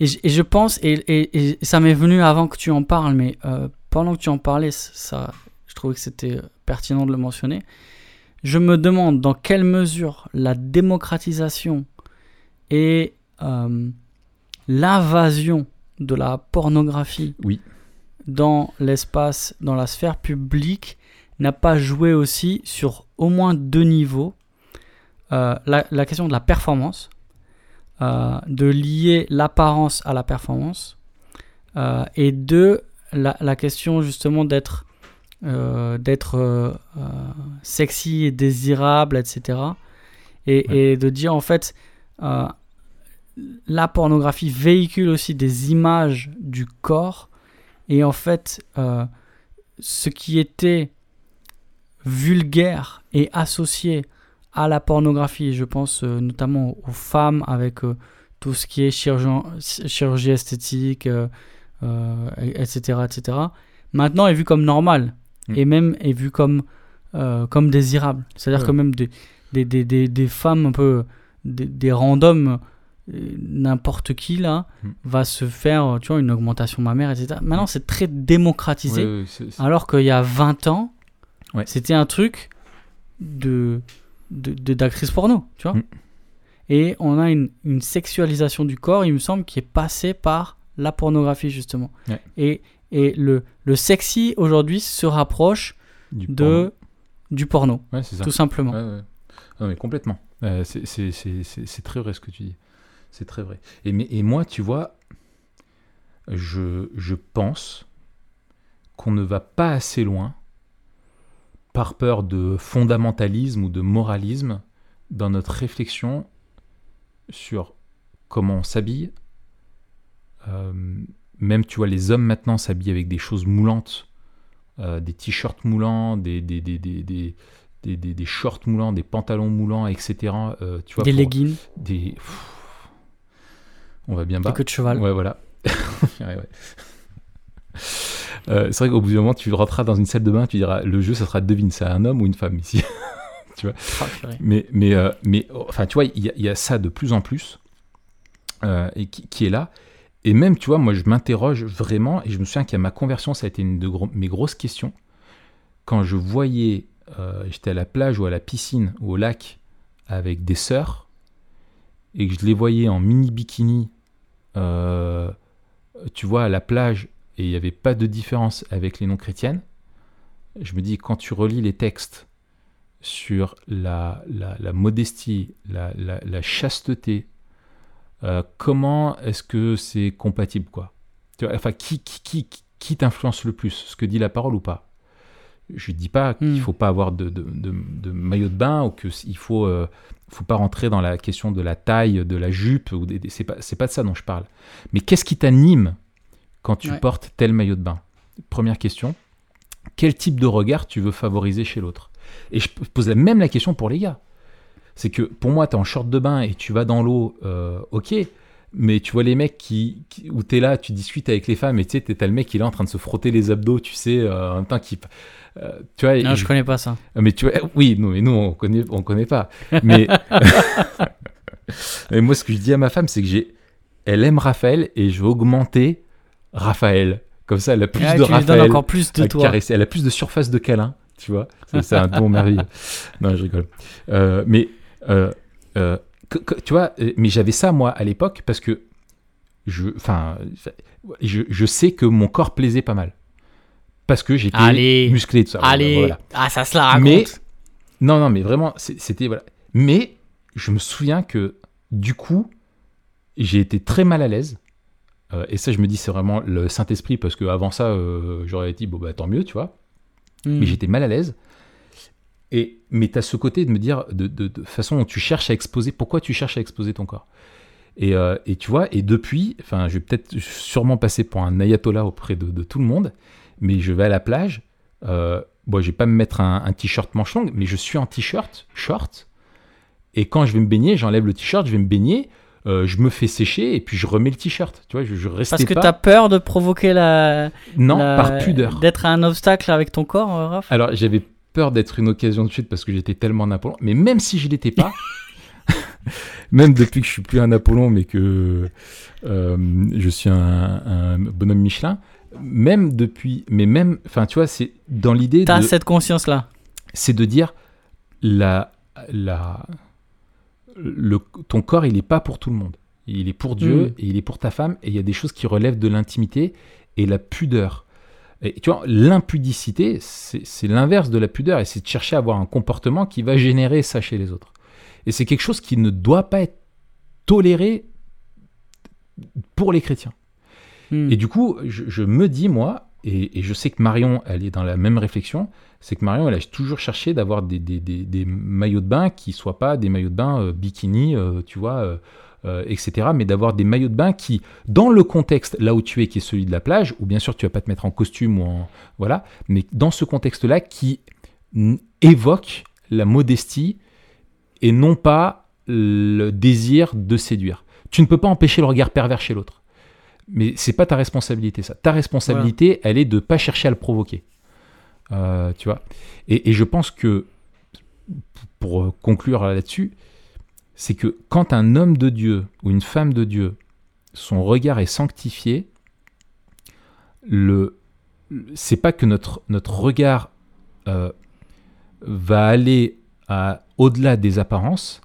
et, je- et je pense, et, ça m'est venu avant que tu en parles, mais pendant que tu en parlais, ça, je trouvais que c'était pertinent de le mentionner. Je me demande dans quelle mesure la démocratisation et euh, l'invasion de la pornographie Oui. dans l'espace, dans la sphère publique, n'a pas joué aussi sur au moins deux niveaux. Euh, la, la question de la performance, euh, de lier l'apparence à la performance, et deux, la, la question justement d'être d'être sexy et désirable, etc. Et, Ouais. et de dire en fait, la pornographie véhicule aussi des images du corps, et en fait, euh, ce qui était vulgaire et associé à la pornographie, je pense euh, notamment aux femmes avec euh, tout ce qui est chirurgien- chirurgie esthétique, etc., etc., maintenant est vu comme normal Mm. et même est vu comme, comme désirable. C'est-à-dire Ouais. que même des, des, des, des, des femmes un peu, des, randoms, n'importe qui là, Mm. va se faire euh, tu vois, une augmentation mammaire, etc. Maintenant, c'est très démocratisé. Alors qu'il y a 20 ans, Ouais. c'était un truc de d'actrice porno, tu vois. Mm. Et on a une, une sexualisation du corps, il me semble, qui est passée par la pornographie, justement. Ouais. Et, et le, le sexy, aujourd'hui, se rapproche du de, porno. du porno, Ouais, c'est ça. tout simplement. Non, mais complètement. Euh, c'est- c'est c'est- c'est- c'est très vrai ce que tu dis. C'est très vrai. Et, mais, et moi, tu vois, je, je pense qu'on ne va pas assez loin par peur de fondamentalisme ou de moralisme dans notre réflexion sur comment on s'habille. Euh, même, tu vois, les hommes maintenant s'habillent avec des choses moulantes, euh, des t-shirts moulants, des, des, des, des, des, des, des- des shorts moulants, des pantalons moulants, etc. euh, tu vois, Des leggings, des- Pff, On va bien des bas. queues de cheval. Ouais, voilà. Ouais, ouais. Euh, c'est vrai qu'au bout d'un moment, tu rentreras dans une salle de bain, tu diras le jeu, ça sera devine, c'est un homme ou une femme ici. Ah, purée. Mais, mais, euh, mais oh, enfin, tu vois, il y, a- il y a ça de plus en plus euh, et qui, qui est là. Et même, tu vois, moi, je m'interroge vraiment, et je me souviens qu'à ma conversion, ça a été une de gros- mes grosses questions. Quand je voyais, j'étais à la plage ou à la piscine ou au lac avec des sœurs, et que je les voyais en mini bikini, euh, tu vois, à la plage, et il n'y avait pas de différence avec les non-chrétiennes, je me dis, quand tu relis les textes sur la, la, la modestie, la, la, chasteté, euh, comment est-ce que c'est compatible quoi? Tu vois, Enfin, qui, qui, qui, qui t'influence le plus? Ce que dit la parole ou pas? Je ne dis pas qu'il ne Hmm. faut pas avoir de, de, de, de maillot de bain ou qu'il faut, euh, faut pas rentrer dans la question de la taille, de la jupe. ou des, C'est pas, c'est pas de ça dont je parle. Mais qu'est-ce qui t'anime quand tu Ouais. portes tel maillot de bain? Première question. Quel type de regard tu veux favoriser chez l'autre? Et je pose même la question pour les gars. C'est que pour moi, tu es en short de bain et tu vas dans l'eau, euh, ok. Mais tu vois les mecs qui, qui où t'es là, tu discutes avec les femmes et tu sais, t'as le mec qui est là en train de se frotter les abdos, tu sais, euh, en même temps qui, euh, tu vois. Non, et- je connais pas ça. mais tu vois, oui, non, mais nous on connaît, on connaît pas. Mais, mais moi, ce que je dis à ma femme, c'est que j'ai, elle aime Raphaël et je veux augmenter Raphaël. Comme ça, elle a plus Ah, de tu lui Raphaël encore plus de à toi. caresser. Elle a plus de surface de câlin, tu vois. C'est c'est un don merveilleux. Non, je rigole. Euh, mais, euh, euh, que- que- tu vois, euh, mais j'avais ça, moi, à l'époque, parce que je, enfin, je, je sais que mon corps plaisait pas mal. Parce que j'étais Allez. musclé, tout ça. Allez, Voilà. ah ça se la raconte. Mais- Non, non, mais vraiment, c'était. Voilà. Mais je me souviens que, du coup, j'ai été très mal à l'aise. Euh, et ça, je me dis, c'est vraiment le Saint-Esprit, parce qu'avant ça, euh, j'aurais dit, bon, bah tant mieux, tu vois. Hmm. Mais j'étais mal à l'aise. Et, mais tu as ce côté de me dire, de, de, de façon où tu cherches à exposer, pourquoi tu cherches à exposer ton corps et, euh, et tu vois, et depuis, enfin, je vais peut-être sûrement passer pour un ayatollah auprès de, de tout le monde, mais je vais à la plage. Euh, bon, je vais pas me mettre un, un t-shirt manche longue, mais je suis en t-shirt, short. Et quand je vais me baigner, j'enlève le t-shirt, je vais me baigner, euh, je me fais sécher et puis je remets le t-shirt. Tu vois, je, je restais Parce que t'as peur de provoquer la. Non, la- par pudeur. D'être un obstacle avec ton corps, Raph? Alors, j'avais peur d'être une occasion de chute parce que j'étais tellement un Apollon. Mais même si je l'étais pas, même depuis que je suis plus un Apollon, mais que euh, je suis un, un bonhomme Michelin, même depuis, mais même, enfin, tu vois, c'est dans l'idée T'as cette conscience-là. c'est de dire la, la, le, ton corps, il n'est pas pour tout le monde. Il est pour Dieu Mm. et il est pour ta femme. Et il y a des choses qui relèvent de l'intimité et la pudeur. Et tu vois, l'impudicité, c'est l'inverse de la pudeur. Et c'est de chercher à avoir un comportement qui va générer ça chez les autres. Et c'est quelque chose qui ne doit pas être toléré pour les chrétiens. Hmm. Et du coup, je, je me dis, moi, et, et je sais que Marion, elle est dans la même réflexion, c'est que Marion, elle a toujours cherché d'avoir des, des- des- des maillots de bain qui soient pas des maillots de bain euh, bikini, euh, tu vois, euh, euh, etc., mais d'avoir des maillots de bain qui, dans le contexte là où tu es, qui est celui de la plage, où bien sûr tu vas pas te mettre en costume ou en. Voilà, mais dans ce contexte-là qui évoque la modestie et non pas le désir de séduire. Tu ne peux pas empêcher le regard pervers chez l'autre. Mais c'est pas ta responsabilité, ça. Ta responsabilité, elle est de pas chercher à le provoquer. Euh, tu vois. Et, et je pense que, pour euh, conclure là-dessus, c'est que quand un homme de Dieu ou une femme de Dieu, son regard est sanctifié, le, c'est pas que notre, notre regard euh, va aller au-delà des apparences,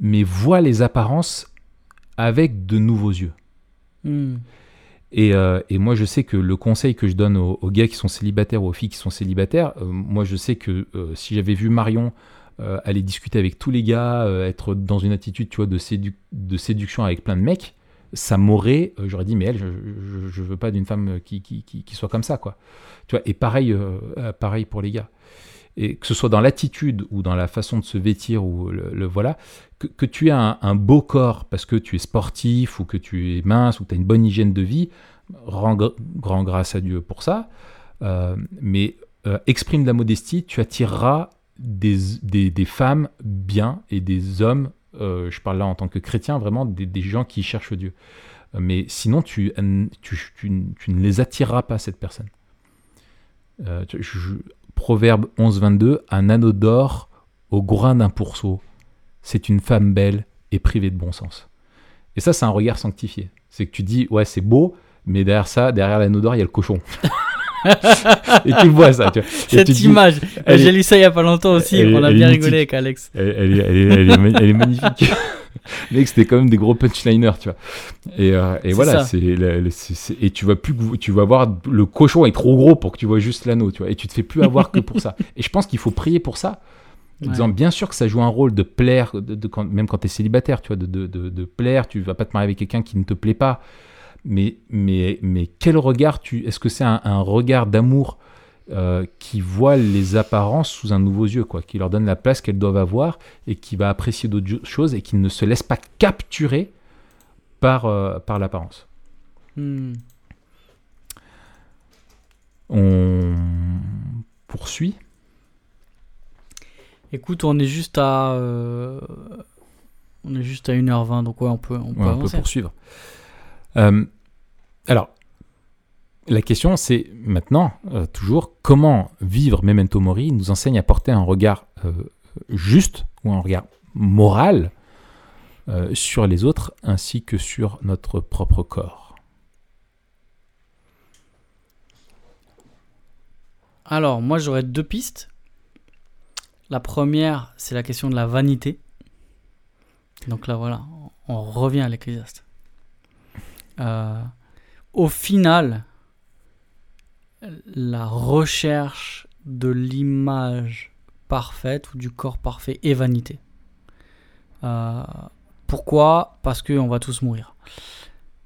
mais voit les apparences avec de nouveaux yeux. Hmm. Et, euh, et moi, je sais que le conseil que je donne aux, aux gars qui sont célibataires ou aux filles qui sont célibataires, euh, moi, je sais que si j'avais vu Marion euh, aller discuter avec tous les gars, euh, être dans une attitude, tu vois, de, de séduction avec plein de mecs, ça m'aurait, euh, j'aurais dit, mais elle, je, je veux pas d'une femme qui, soit comme ça, quoi. Tu vois, et pareil, pareil pour les gars. Et que ce soit dans l'attitude ou dans la façon de se vêtir ou le, voilà, que, tu aies un, beau corps parce que tu es sportif ou que tu es mince ou que tu as une bonne hygiène de vie, rends gr- grand grâce à Dieu pour ça. Mais exprime de la modestie, tu attireras des, des, femmes bien et des hommes, euh, je parle là en tant que chrétien, vraiment des, gens qui cherchent Dieu. Euh, Mais sinon, tu, tu, tu, ne les attireras pas, cette personne. Euh, Proverbe 11-22, un anneau d'or au grain d'un pourceau, c'est une femme belle et privée de bon sens. Et ça, c'est un regard sanctifié. C'est que tu dis, ouais, c'est beau, mais derrière ça, derrière l'anneau d'or, il y a le cochon. et tu vois, ça. Tu vois. Et Cette tu image, j'ai lu ça il y a pas longtemps aussi. elle On a bien mythique. rigolé avec Alex. Elle, elle est, elle est- est magnifique. Mec, c'était quand même des gros punchliners, tu vois. Et, euh, et voilà, c'est, et tu vas plus, tu vas voir le cochon est trop gros pour que tu vois juste l'anneau, tu vois. Et tu te fais plus avoir que pour ça. Et je pense qu'il faut prier pour ça. En Ouais. disant bien sûr que ça joue un rôle de plaire, de, de- quand- même quand tu es célibataire, tu vois, de- de plaire, tu vas pas te marier avec quelqu'un qui ne te plaît pas. Mais, mais, mais quel regard tu. Est-ce que c'est un, un regard d'amour euh, qui voit les apparences sous un nouveau yeux, quoi, qui leur donne la place qu'elles doivent avoir et qui va apprécier d'autres choses et qui ne se laisse pas capturer par, euh, par l'apparence? Hmm. On poursuit. Écoute, on est juste à. euh, on est juste à 1h20, donc ouais, on peut, on peut Ouais, on peut avancer. poursuivre. Euh, alors, la question, c'est maintenant, euh, toujours, comment vivre Memento Mori nous enseigne à porter un regard euh, juste ou un regard moral sur les autres ainsi que sur notre propre corps? Alors, moi, j'aurais deux pistes. La première, c'est la question de la vanité. Donc là, voilà, on revient à l'Ecclésiaste. Euh, au final, la recherche de l'image parfaite ou du corps parfait est vanité. Euh, pourquoi? Parce qu'on va tous mourir.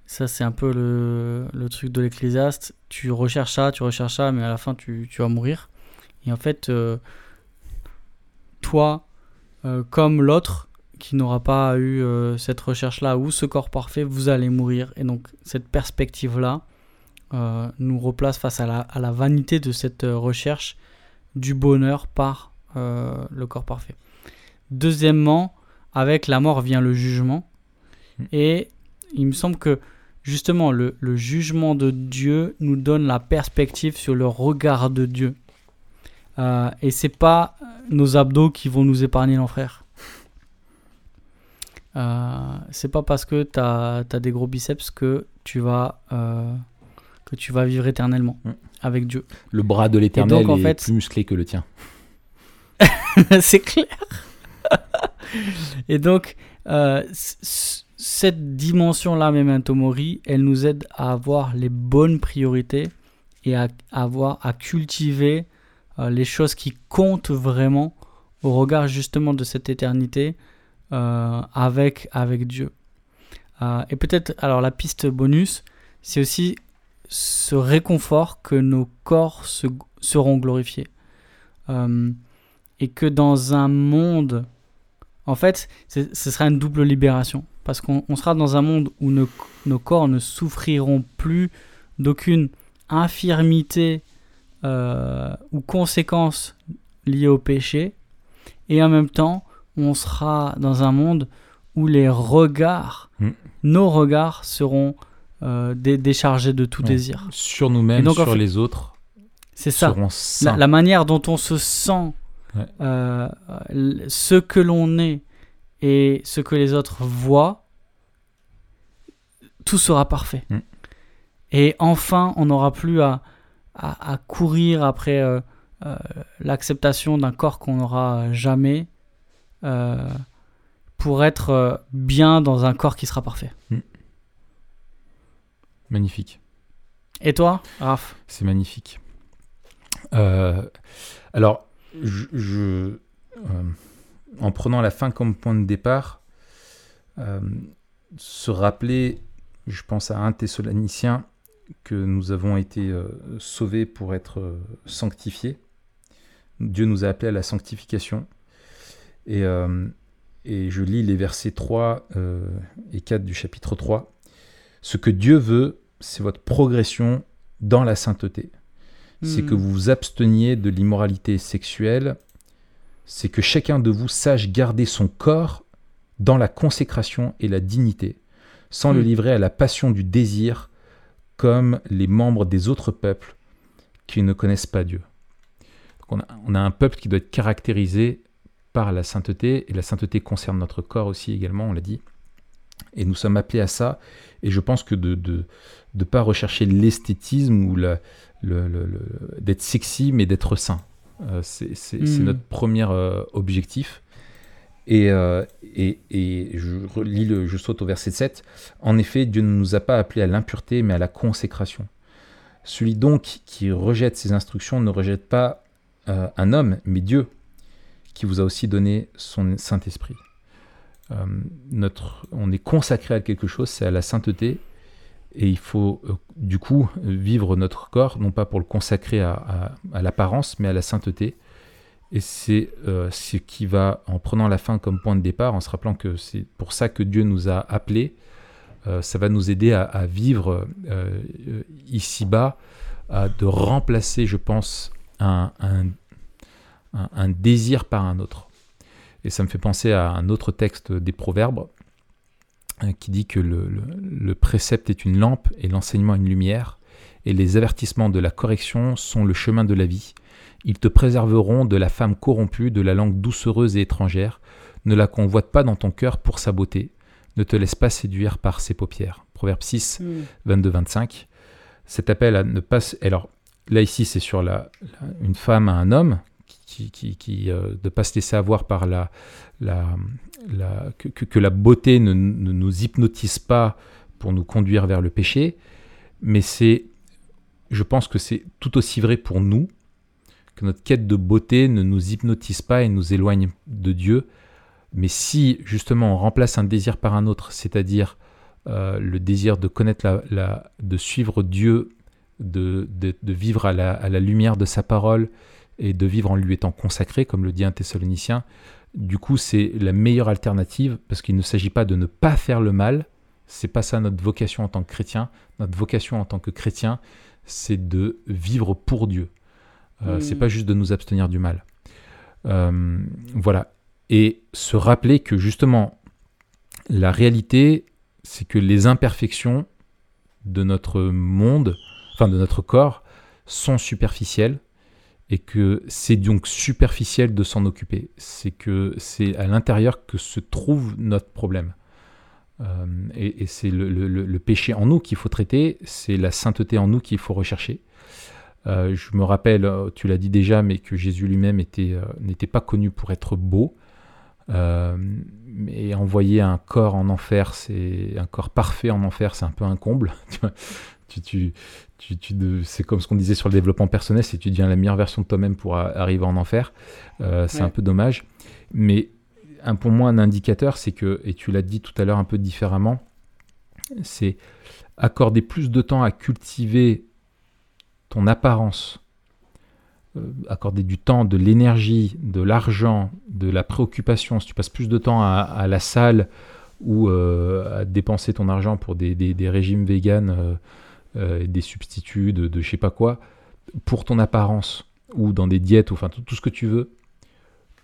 Ça, c'est un peu le, truc de l'Ecclésiaste. Tu recherches ça, tu recherches ça, mais à la fin, tu, vas mourir. Et en fait, euh, toi, comme l'autre, qui n'aura pas eu euh, cette recherche-là ou ce corps parfait, vous allez mourir. Et donc, cette perspective-là euh, nous replace face à la, à la vanité de cette euh, recherche du bonheur par euh, le corps parfait. Deuxièmement, avec la mort vient le jugement. Et il me semble que justement le, le jugement de Dieu nous donne la perspective sur le regard de Dieu. Et c'est pas nos abdos qui vont nous épargner l'enfer. Euh, c'est pas parce que tu as, des gros biceps que tu vas euh, que tu vas vivre éternellement Mm. avec Dieu. Le bras de l'éternel en est fait- plus musclé que le tien. c'est clair. Et donc, euh, cette dimension-là, Memento Mori, elle nous aide à avoir les bonnes priorités et à, avoir, à cultiver les choses qui comptent vraiment au regard justement de cette éternité avec, avec Dieu. Euh, et peut-être, alors la piste bonus, c'est aussi ce réconfort que nos corps se- seront glorifiés. Euh, et que dans un monde, en fait, ce sera une double libération. Parce qu'on on sera dans un monde où nos, corps ne souffriront plus d'aucune infirmité euh, ou conséquence liée au péché. Et en même temps, on sera dans un monde où les regards, Mm. nos regards seront euh, dé- déchargés de tout Ouais. désir. Sur nous-mêmes, en sur fait, les autres, C'est ça. la, manière dont on se sent, Ouais. euh, ce que l'on est et ce que les autres voient, tout sera parfait. Mm. Et enfin, on n'aura plus à, à- à courir après euh, l'acceptation d'un corps qu'on n'aura jamais euh, pour être euh, bien dans un corps qui sera parfait. Magnifique. Et toi, Raph? C'est magnifique. Euh, alors, je, je, en prenant la fin comme point de départ, se rappeler, je pense à un Thessalonicien, que nous avons été euh, sauvés pour être euh, sanctifiés. Dieu nous a appelés à la sanctification. Et, euh, et je lis les versets 3 euh, et 4 du chapitre 3. Ce que Dieu veut, c'est votre progression dans la sainteté. C'est Hmm. que vous vous absteniez de l'immoralité sexuelle. C'est que chacun de vous sache garder son corps dans la consécration et la dignité, sans le Hmm. livrer à la passion du désir, comme les membres des autres peuples qui ne connaissent pas Dieu. Donc on, a, on a un peuple qui doit être caractérisé par la sainteté, et la sainteté concerne notre corps aussi également, on l'a dit. Et nous sommes appelés à ça, et je pense que de ne de, pas rechercher l'esthétisme ou la, le, le- le- d'être sexy, mais d'être sain. Euh, c'est, c'est- c'est Mm. notre premier euh, objectif. Et, euh, et, et je relis le, je saute au verset 7. En effet, Dieu ne nous a pas appelés à l'impureté, mais à la consécration. Celui donc qui rejette ses instructions ne rejette pas euh, un homme, mais Dieu, qui vous a aussi donné son Saint-Esprit. Euh, notre, on est consacré à quelque chose, c'est à la sainteté, et il faut euh, du coup vivre notre corps, non pas pour le consacrer à, l'apparence, mais à la sainteté. Et c'est euh, ce qui va, en prenant la fin comme point de départ, en se rappelant que c'est pour ça que Dieu nous a appelés, ça va nous aider à, vivre ici-bas, à de remplacer, je pense, un- un- un désir par un autre. Et ça me fait penser à un autre texte des Proverbes euh, qui dit que le, le précepte est une lampe et l'enseignement une lumière, et les avertissements de la correction sont le chemin de la vie. Ils te préserveront de la femme corrompue, de la langue doucereuse et étrangère. Ne la convoite pas dans ton cœur pour sa beauté. Ne te laisse pas séduire par ses paupières. Proverbe 6, 22-25. Cet appel à ne pas... Alors là ici c'est sur la, une femme à un homme qui, euh, de ne pas se laisser avoir par la, que, la beauté ne, nous hypnotise pas pour nous conduire vers le péché, mais c'est, je pense que c'est tout aussi vrai pour nous, que notre quête de beauté ne nous hypnotise pas et nous éloigne de Dieu, mais si justement on remplace un désir par un autre, c'est-à-dire euh, le désir de connaître la, de suivre Dieu, de, de, de vivre à la, à la, lumière de sa parole et de vivre en lui étant consacré, comme le dit un Thessalonicien, du coup c'est la meilleure alternative parce qu'il ne s'agit pas de ne pas faire le mal, c'est pas ça notre vocation en tant que chrétien. Notre vocation en tant que chrétien, c'est de vivre pour Dieu. Euh, mmh. C'est pas juste de nous abstenir du mal. Euh, voilà. Et se rappeler que justement, la réalité, c'est que les imperfections de notre monde, enfin de notre corps, sont superficielles et que c'est donc superficiel de s'en occuper. C'est que c'est à l'intérieur que se trouve notre problème. Euh, et, c'est le, péché en nous qu'il faut traiter, c'est la sainteté en nous qu'il faut rechercher. Euh, je me rappelle, tu l'as dit déjà, mais que Jésus lui-même euh, n'était pas connu pour être beau. Euh, et envoyer un corps en enfer, c'est un corps parfait en enfer, c'est un peu un comble. tu, tu, tu, tu c'est comme ce qu'on disait sur le développement personnel, si tu deviens la meilleure version de toi-même pour arriver en enfer, euh, c'est ouais. un peu dommage. Mais un, pour moi, un indicateur, c'est que, et tu l'as dit tout à l'heure un peu différemment, c'est accorder plus de temps à cultiver ton apparence euh, accorder du temps, de l'énergie, de l'argent, de la préoccupation, si tu passes plus de temps à, à la salle ou euh, à dépenser ton argent pour des, des, des régimes véganes, euh, des substituts de, de je sais pas quoi, pour ton apparence ou dans des diètes, ou enfin tout, tout ce que tu veux,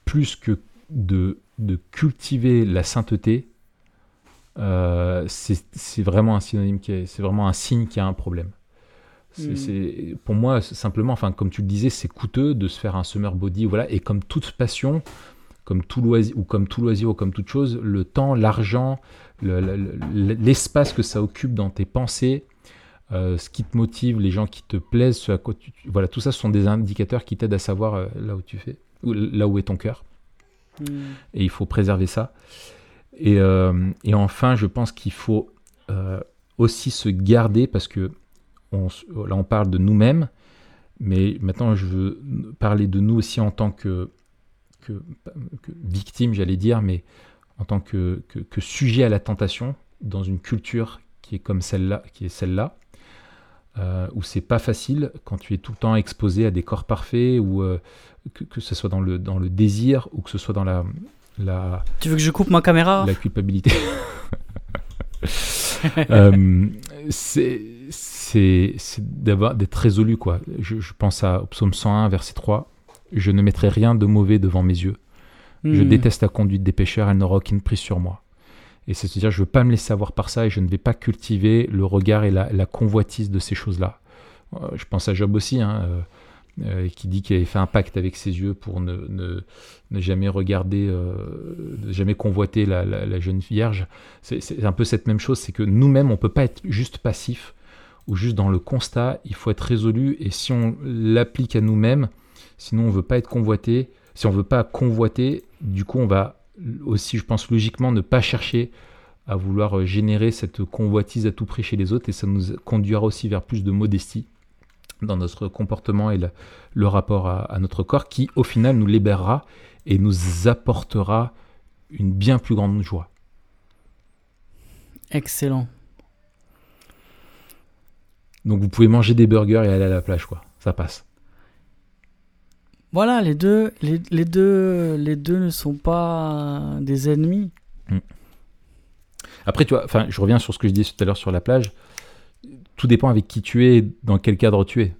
plus que de, de cultiver la sainteté, euh, c'est vraiment un synonyme qui c'est vraiment un signe qu'il y a un problème. C'est, mmh. pour moi, simplement, enfin, comme tu le disais, c'est coûteux de se faire un summer body, voilà. Et comme toute passion, comme tout loisir ou comme tout loisir ou comme toute chose, le temps, l'argent, le, le, l'espace que ça occupe dans tes pensées, euh, ce qui te motive, les gens qui te plaisent, ce à quoi tu, voilà, tout ça ce sont des indicateurs qui t'aident à savoir euh, là où tu fais, ou là où est ton cœur. Mmh. Et il faut préserver ça. Et, euh, et enfin, je pense qu'il faut aussi se garder parce que on, là on parle de nous-mêmes, mais maintenant je veux parler de nous aussi en tant que, que, que victime, j'allais dire, mais en tant que, que, que, sujet à la tentation dans une culture qui est comme celle-là, qui est celle-là, euh, où c'est pas facile quand tu es tout le temps exposé à des corps parfaits ou euh, que, que, ce soit dans le, dans le désir ou que ce soit dans la, la tu veux que je coupe ma caméra? la culpabilité euh, c'est c'est d'être résolu. Quoi. Je, je, pense à, au psaume 101, verset 3. Je ne mettrai rien de mauvais devant mes yeux. Mmh. Je hmm. déteste la conduite des pécheurs, elle n'aura aucune prise sur moi. Et c'est-à-dire, je ne veux pas me laisser avoir par ça et je ne vais pas cultiver le regard et la, convoitise de ces choses-là. Euh, je pense à Job aussi, hein, euh, euh, qui dit qu'il avait fait un pacte avec ses yeux pour ne, ne, ne jamais regarder, ne jamais convoiter la, la, jeune vierge. C'est un peu cette même chose, c'est que nous-mêmes, on ne peut pas être juste passif ou juste dans le constat, il faut être résolu et si on l'applique à nous-mêmes, sinon on veut pas être convoité, si on veut pas convoiter, du coup on va aussi, je pense logiquement, ne pas chercher à vouloir générer cette convoitise à tout prix chez les autres et ça nous conduira aussi vers plus de modestie dans notre comportement et le, le rapport à, à, notre corps qui au final nous libérera et nous apportera une bien plus grande joie. Excellent. Donc vous pouvez manger des burgers et aller à la plage, quoi. Ça passe. Voilà, les deux, les, les deux, les deux ne sont pas des ennemis. Mm. Après, tu vois, enfin, je reviens sur ce que je disais tout à l'heure sur la plage. Tout dépend avec qui tu es, dans quel cadre tu es.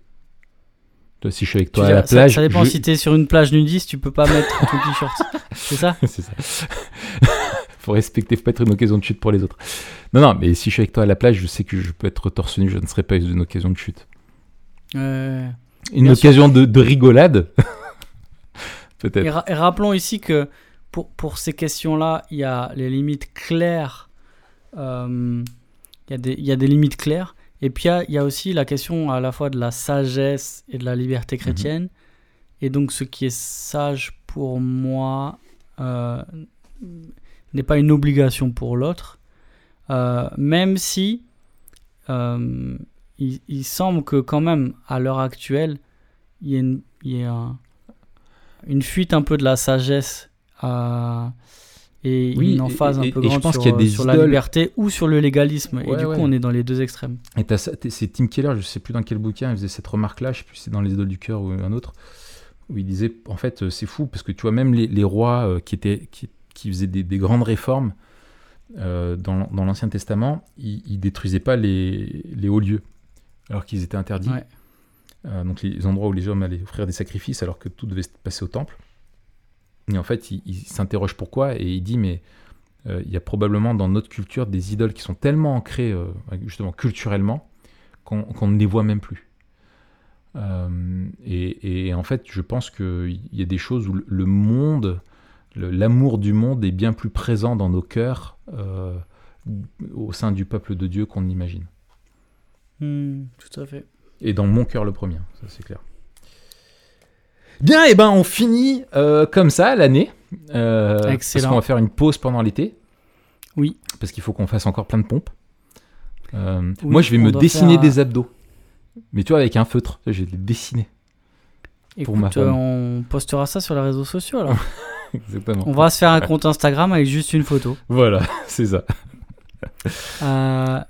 Toi, Si je suis avec Tu toi à la ça- plage, Ça, dépend je- si t'es sur une plage nudiste, tu peux pas mettre ton t-shirt. C'est ça? C'est ça. faut respecter, faut pas être une occasion de chute pour les autres. Non, non, mais si je suis avec toi à la plage, je sais que je peux être torse nu, je ne serai pas une occasion de chute. Euh, Une occasion de, de rigolade Et, Peut-être. ra- et rappelons ici que pour, pour ces questions-là, il y a les limites claires. euh, Il y, a des- il y a des limites claires. Et puis il y a, il y a aussi la question à la fois de la sagesse et de la liberté chrétienne. Et donc ce qui est sage pour moi euh, n'est pas une obligation pour l'autre. Euh, même si il, il semble que quand même à l'heure actuelle, il y une, il y ait un- une fuite un peu de la sagesse et Oui, une emphase et- un peu et je grande pense sur, qu'il y a des sur la liberté ou sur le légalisme. et du ouais. coup, on est dans les deux extrêmes. Et c'est Tim Keller, je sais plus dans quel bouquin, il faisait cette remarque-là, je sais plus si c'est dans Les Idoles du Cœur ou un autre, où il disait, en fait, euh, c'est fou, parce que tu vois, même les, les rois euh, qui, étaient, qui, qui faisaient des, des grandes réformes euh, dans, dans l'Ancien Testament, ils, ils détruisaient pas les, les hauts lieux, alors qu'ils étaient interdits. Ouais. Euh, donc les endroits où les hommes allaient offrir des sacrifices, alors que tout devait se passer au temple. Et en fait, il, s'interroge pourquoi, et il dit, mais euh, il y a probablement dans notre culture des idoles qui sont tellement ancrées, euh, justement culturellement, qu'on ne les voit même plus. Et, en fait, je pense qu'il y a des choses où le- monde, l'amour du monde est bien plus présent dans nos cœurs au sein du peuple de Dieu qu'on n'imagine. Hmm, tout à fait. Et dans mon cœur le premier, ça c'est clair. Bien, et ben on finit euh, comme ça l'année. Euh, Parce Excellent. qu'on va faire une pause pendant l'été. Oui. Parce qu'il faut qu'on fasse encore plein de pompes. Euh, Oui, moi, je vais me dessiner faire- des abdos. Mais tu vois, avec un feutre, je vais les dessiner. Pour ma Écoute, euh, femme. on postera ça sur les réseaux sociaux alors. Exactement. on va se faire un compte Instagram avec juste une photo. Voilà, c'est ça.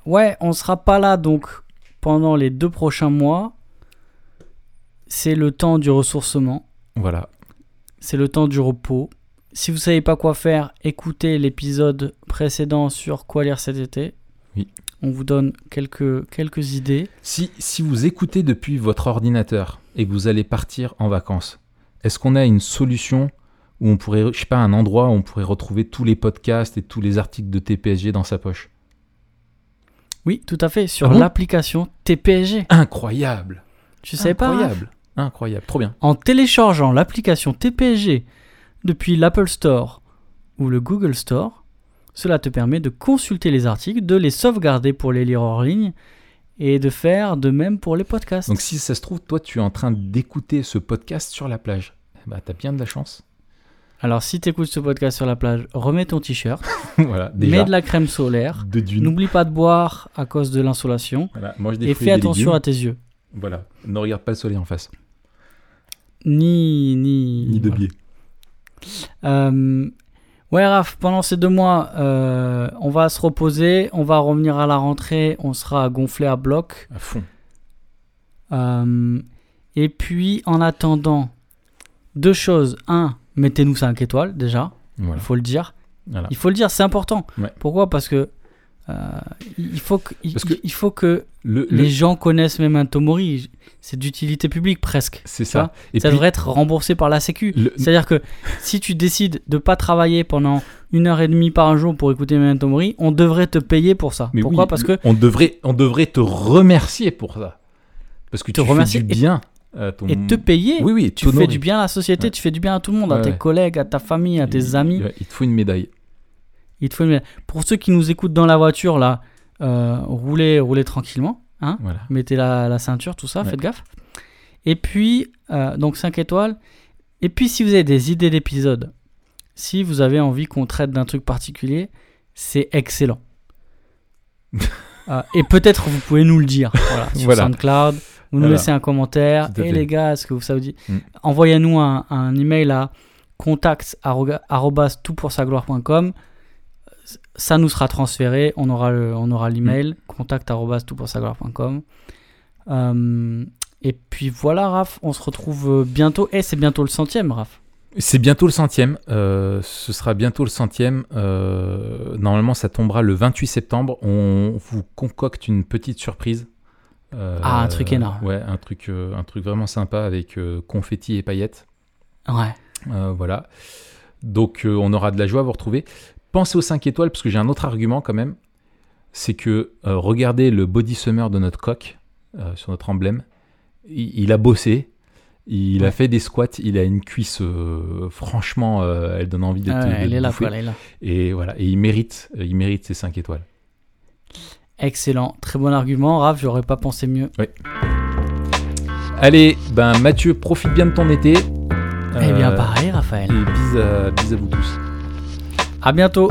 Ouais, on sera pas là donc pendant les deux prochains mois. C'est le temps du ressourcement, Voilà. c'est le temps du repos. Si vous savez pas quoi faire, écoutez l'épisode précédent sur quoi lire cet été. Oui. On vous donne quelques, quelques idées. Si, si vous écoutez depuis votre ordinateur et que vous allez partir en vacances, est-ce qu'on a une solution où on pourrait, je sais pas, un endroit où on pourrait retrouver tous les podcasts et tous les articles de TPSG dans sa poche? Oui, tout à fait, sur Ah bon l'application TPSG. Incroyable Tu sais pas hein Incroyable Incroyable, trop bien. En téléchargeant l'application TPSG depuis l'Apple Store ou le Google Store, cela te permet de consulter les articles, de les sauvegarder pour les lire hors ligne et de faire de même pour les podcasts. Donc si ça se trouve, toi tu es en train d'écouter ce podcast sur la plage, bah t'as bien de la chance. Alors si tu écoutes ce podcast sur la plage, remets ton t-shirt, voilà, déjà. mets de la crème solaire, De dune. n'oublie pas de boire à cause de l'insolation Voilà, mange des et fruits fais et des attention légumes. à tes yeux. Voilà, ne regarde pas le soleil en face. Ni ni Ni de voilà. biais. Euh, ouais, Raph, pendant ces deux mois, euh, on va se reposer, on va revenir à la rentrée, on sera gonflé à bloc. À fond. Euh, et puis, en attendant, deux choses. Un, mettez-nous 5 étoiles déjà, Voilà. il faut le dire. voilà. Il faut le dire, c'est important. Ouais. Pourquoi? Parce que euh, il faut que, il, Parce que- il faut que Le, le- les gens connaissent même un Tomori. C'est d'utilité publique presque. c'est ça. Et ça puis, devrait être remboursé par la Sécu. le- C'est-à-dire que si tu décides de pas travailler pendant une heure et demie par jour pour écouter Memento Mori, on devrait te payer pour ça. mais Pourquoi? oui, Parce que on devrait, on devrait te remercier pour ça. Parce que Te tu fais du bien. Ton- et te payer, Oui, oui, tu fais du bien à la société, Ouais. tu fais du bien à tout le monde, à tes ouais. collègues, à ta famille, à tes Il- amis. Il, te faut une médaille. Il te faut une- Pour ceux qui nous écoutent dans la voiture là, euh, roulez, roulez tranquillement, hein. Voilà. Mettez la, la ceinture, tout ça, faites gaffe. Et puis, euh, donc 5 étoiles. Et puis, si vous avez des idées d'épisodes, si vous avez envie qu'on traite d'un truc particulier, c'est excellent. Euh, et peut-être vous pouvez nous le dire voilà, sur Voilà. SoundCloud. Vous nous Voilà. laissez un commentaire. Et les gars, est-ce que vous savez Mm. Envoyez-nous un, un email à contact@toutpoursagloire.com. Ça nous sera transféré. On aura le- on aura l'email contact@toutpoursagloire.com. Euh, et puis voilà, Raph, on se retrouve bientôt. Et c'est bientôt le centième, Raph. C'est bientôt le centième. euh, ce sera bientôt le centième. euh, normalement, ça tombera le 28 septembre. On vous concocte une petite surprise Ah, un truc énorme. Ouais, un truc, euh, un truc vraiment sympa avec euh, confetti et paillettes. Ouais. Euh, voilà. Donc euh, on aura de la joie à vous retrouver. Pensez aux 5 étoiles parce que j'ai un autre argument quand même. C'est que euh, regardez le body summer de notre coq euh, sur notre emblème. Il, il a bossé. Il a Ouais. fait des squats. Il a une cuisse. euh, franchement, euh, elle donne envie d'être. Ouais, de elle est là, quoi, elle est là. Et voilà. Et il mérite, euh, il mérite ces 5 étoiles. Excellent. Très bon argument. Raph, j'aurais pas pensé mieux. Allez, ben Mathieu, profite bien de ton été. Eh bien, Euh, pareil, Raphaël. Et bis à, bis à vous tous. À bientôt.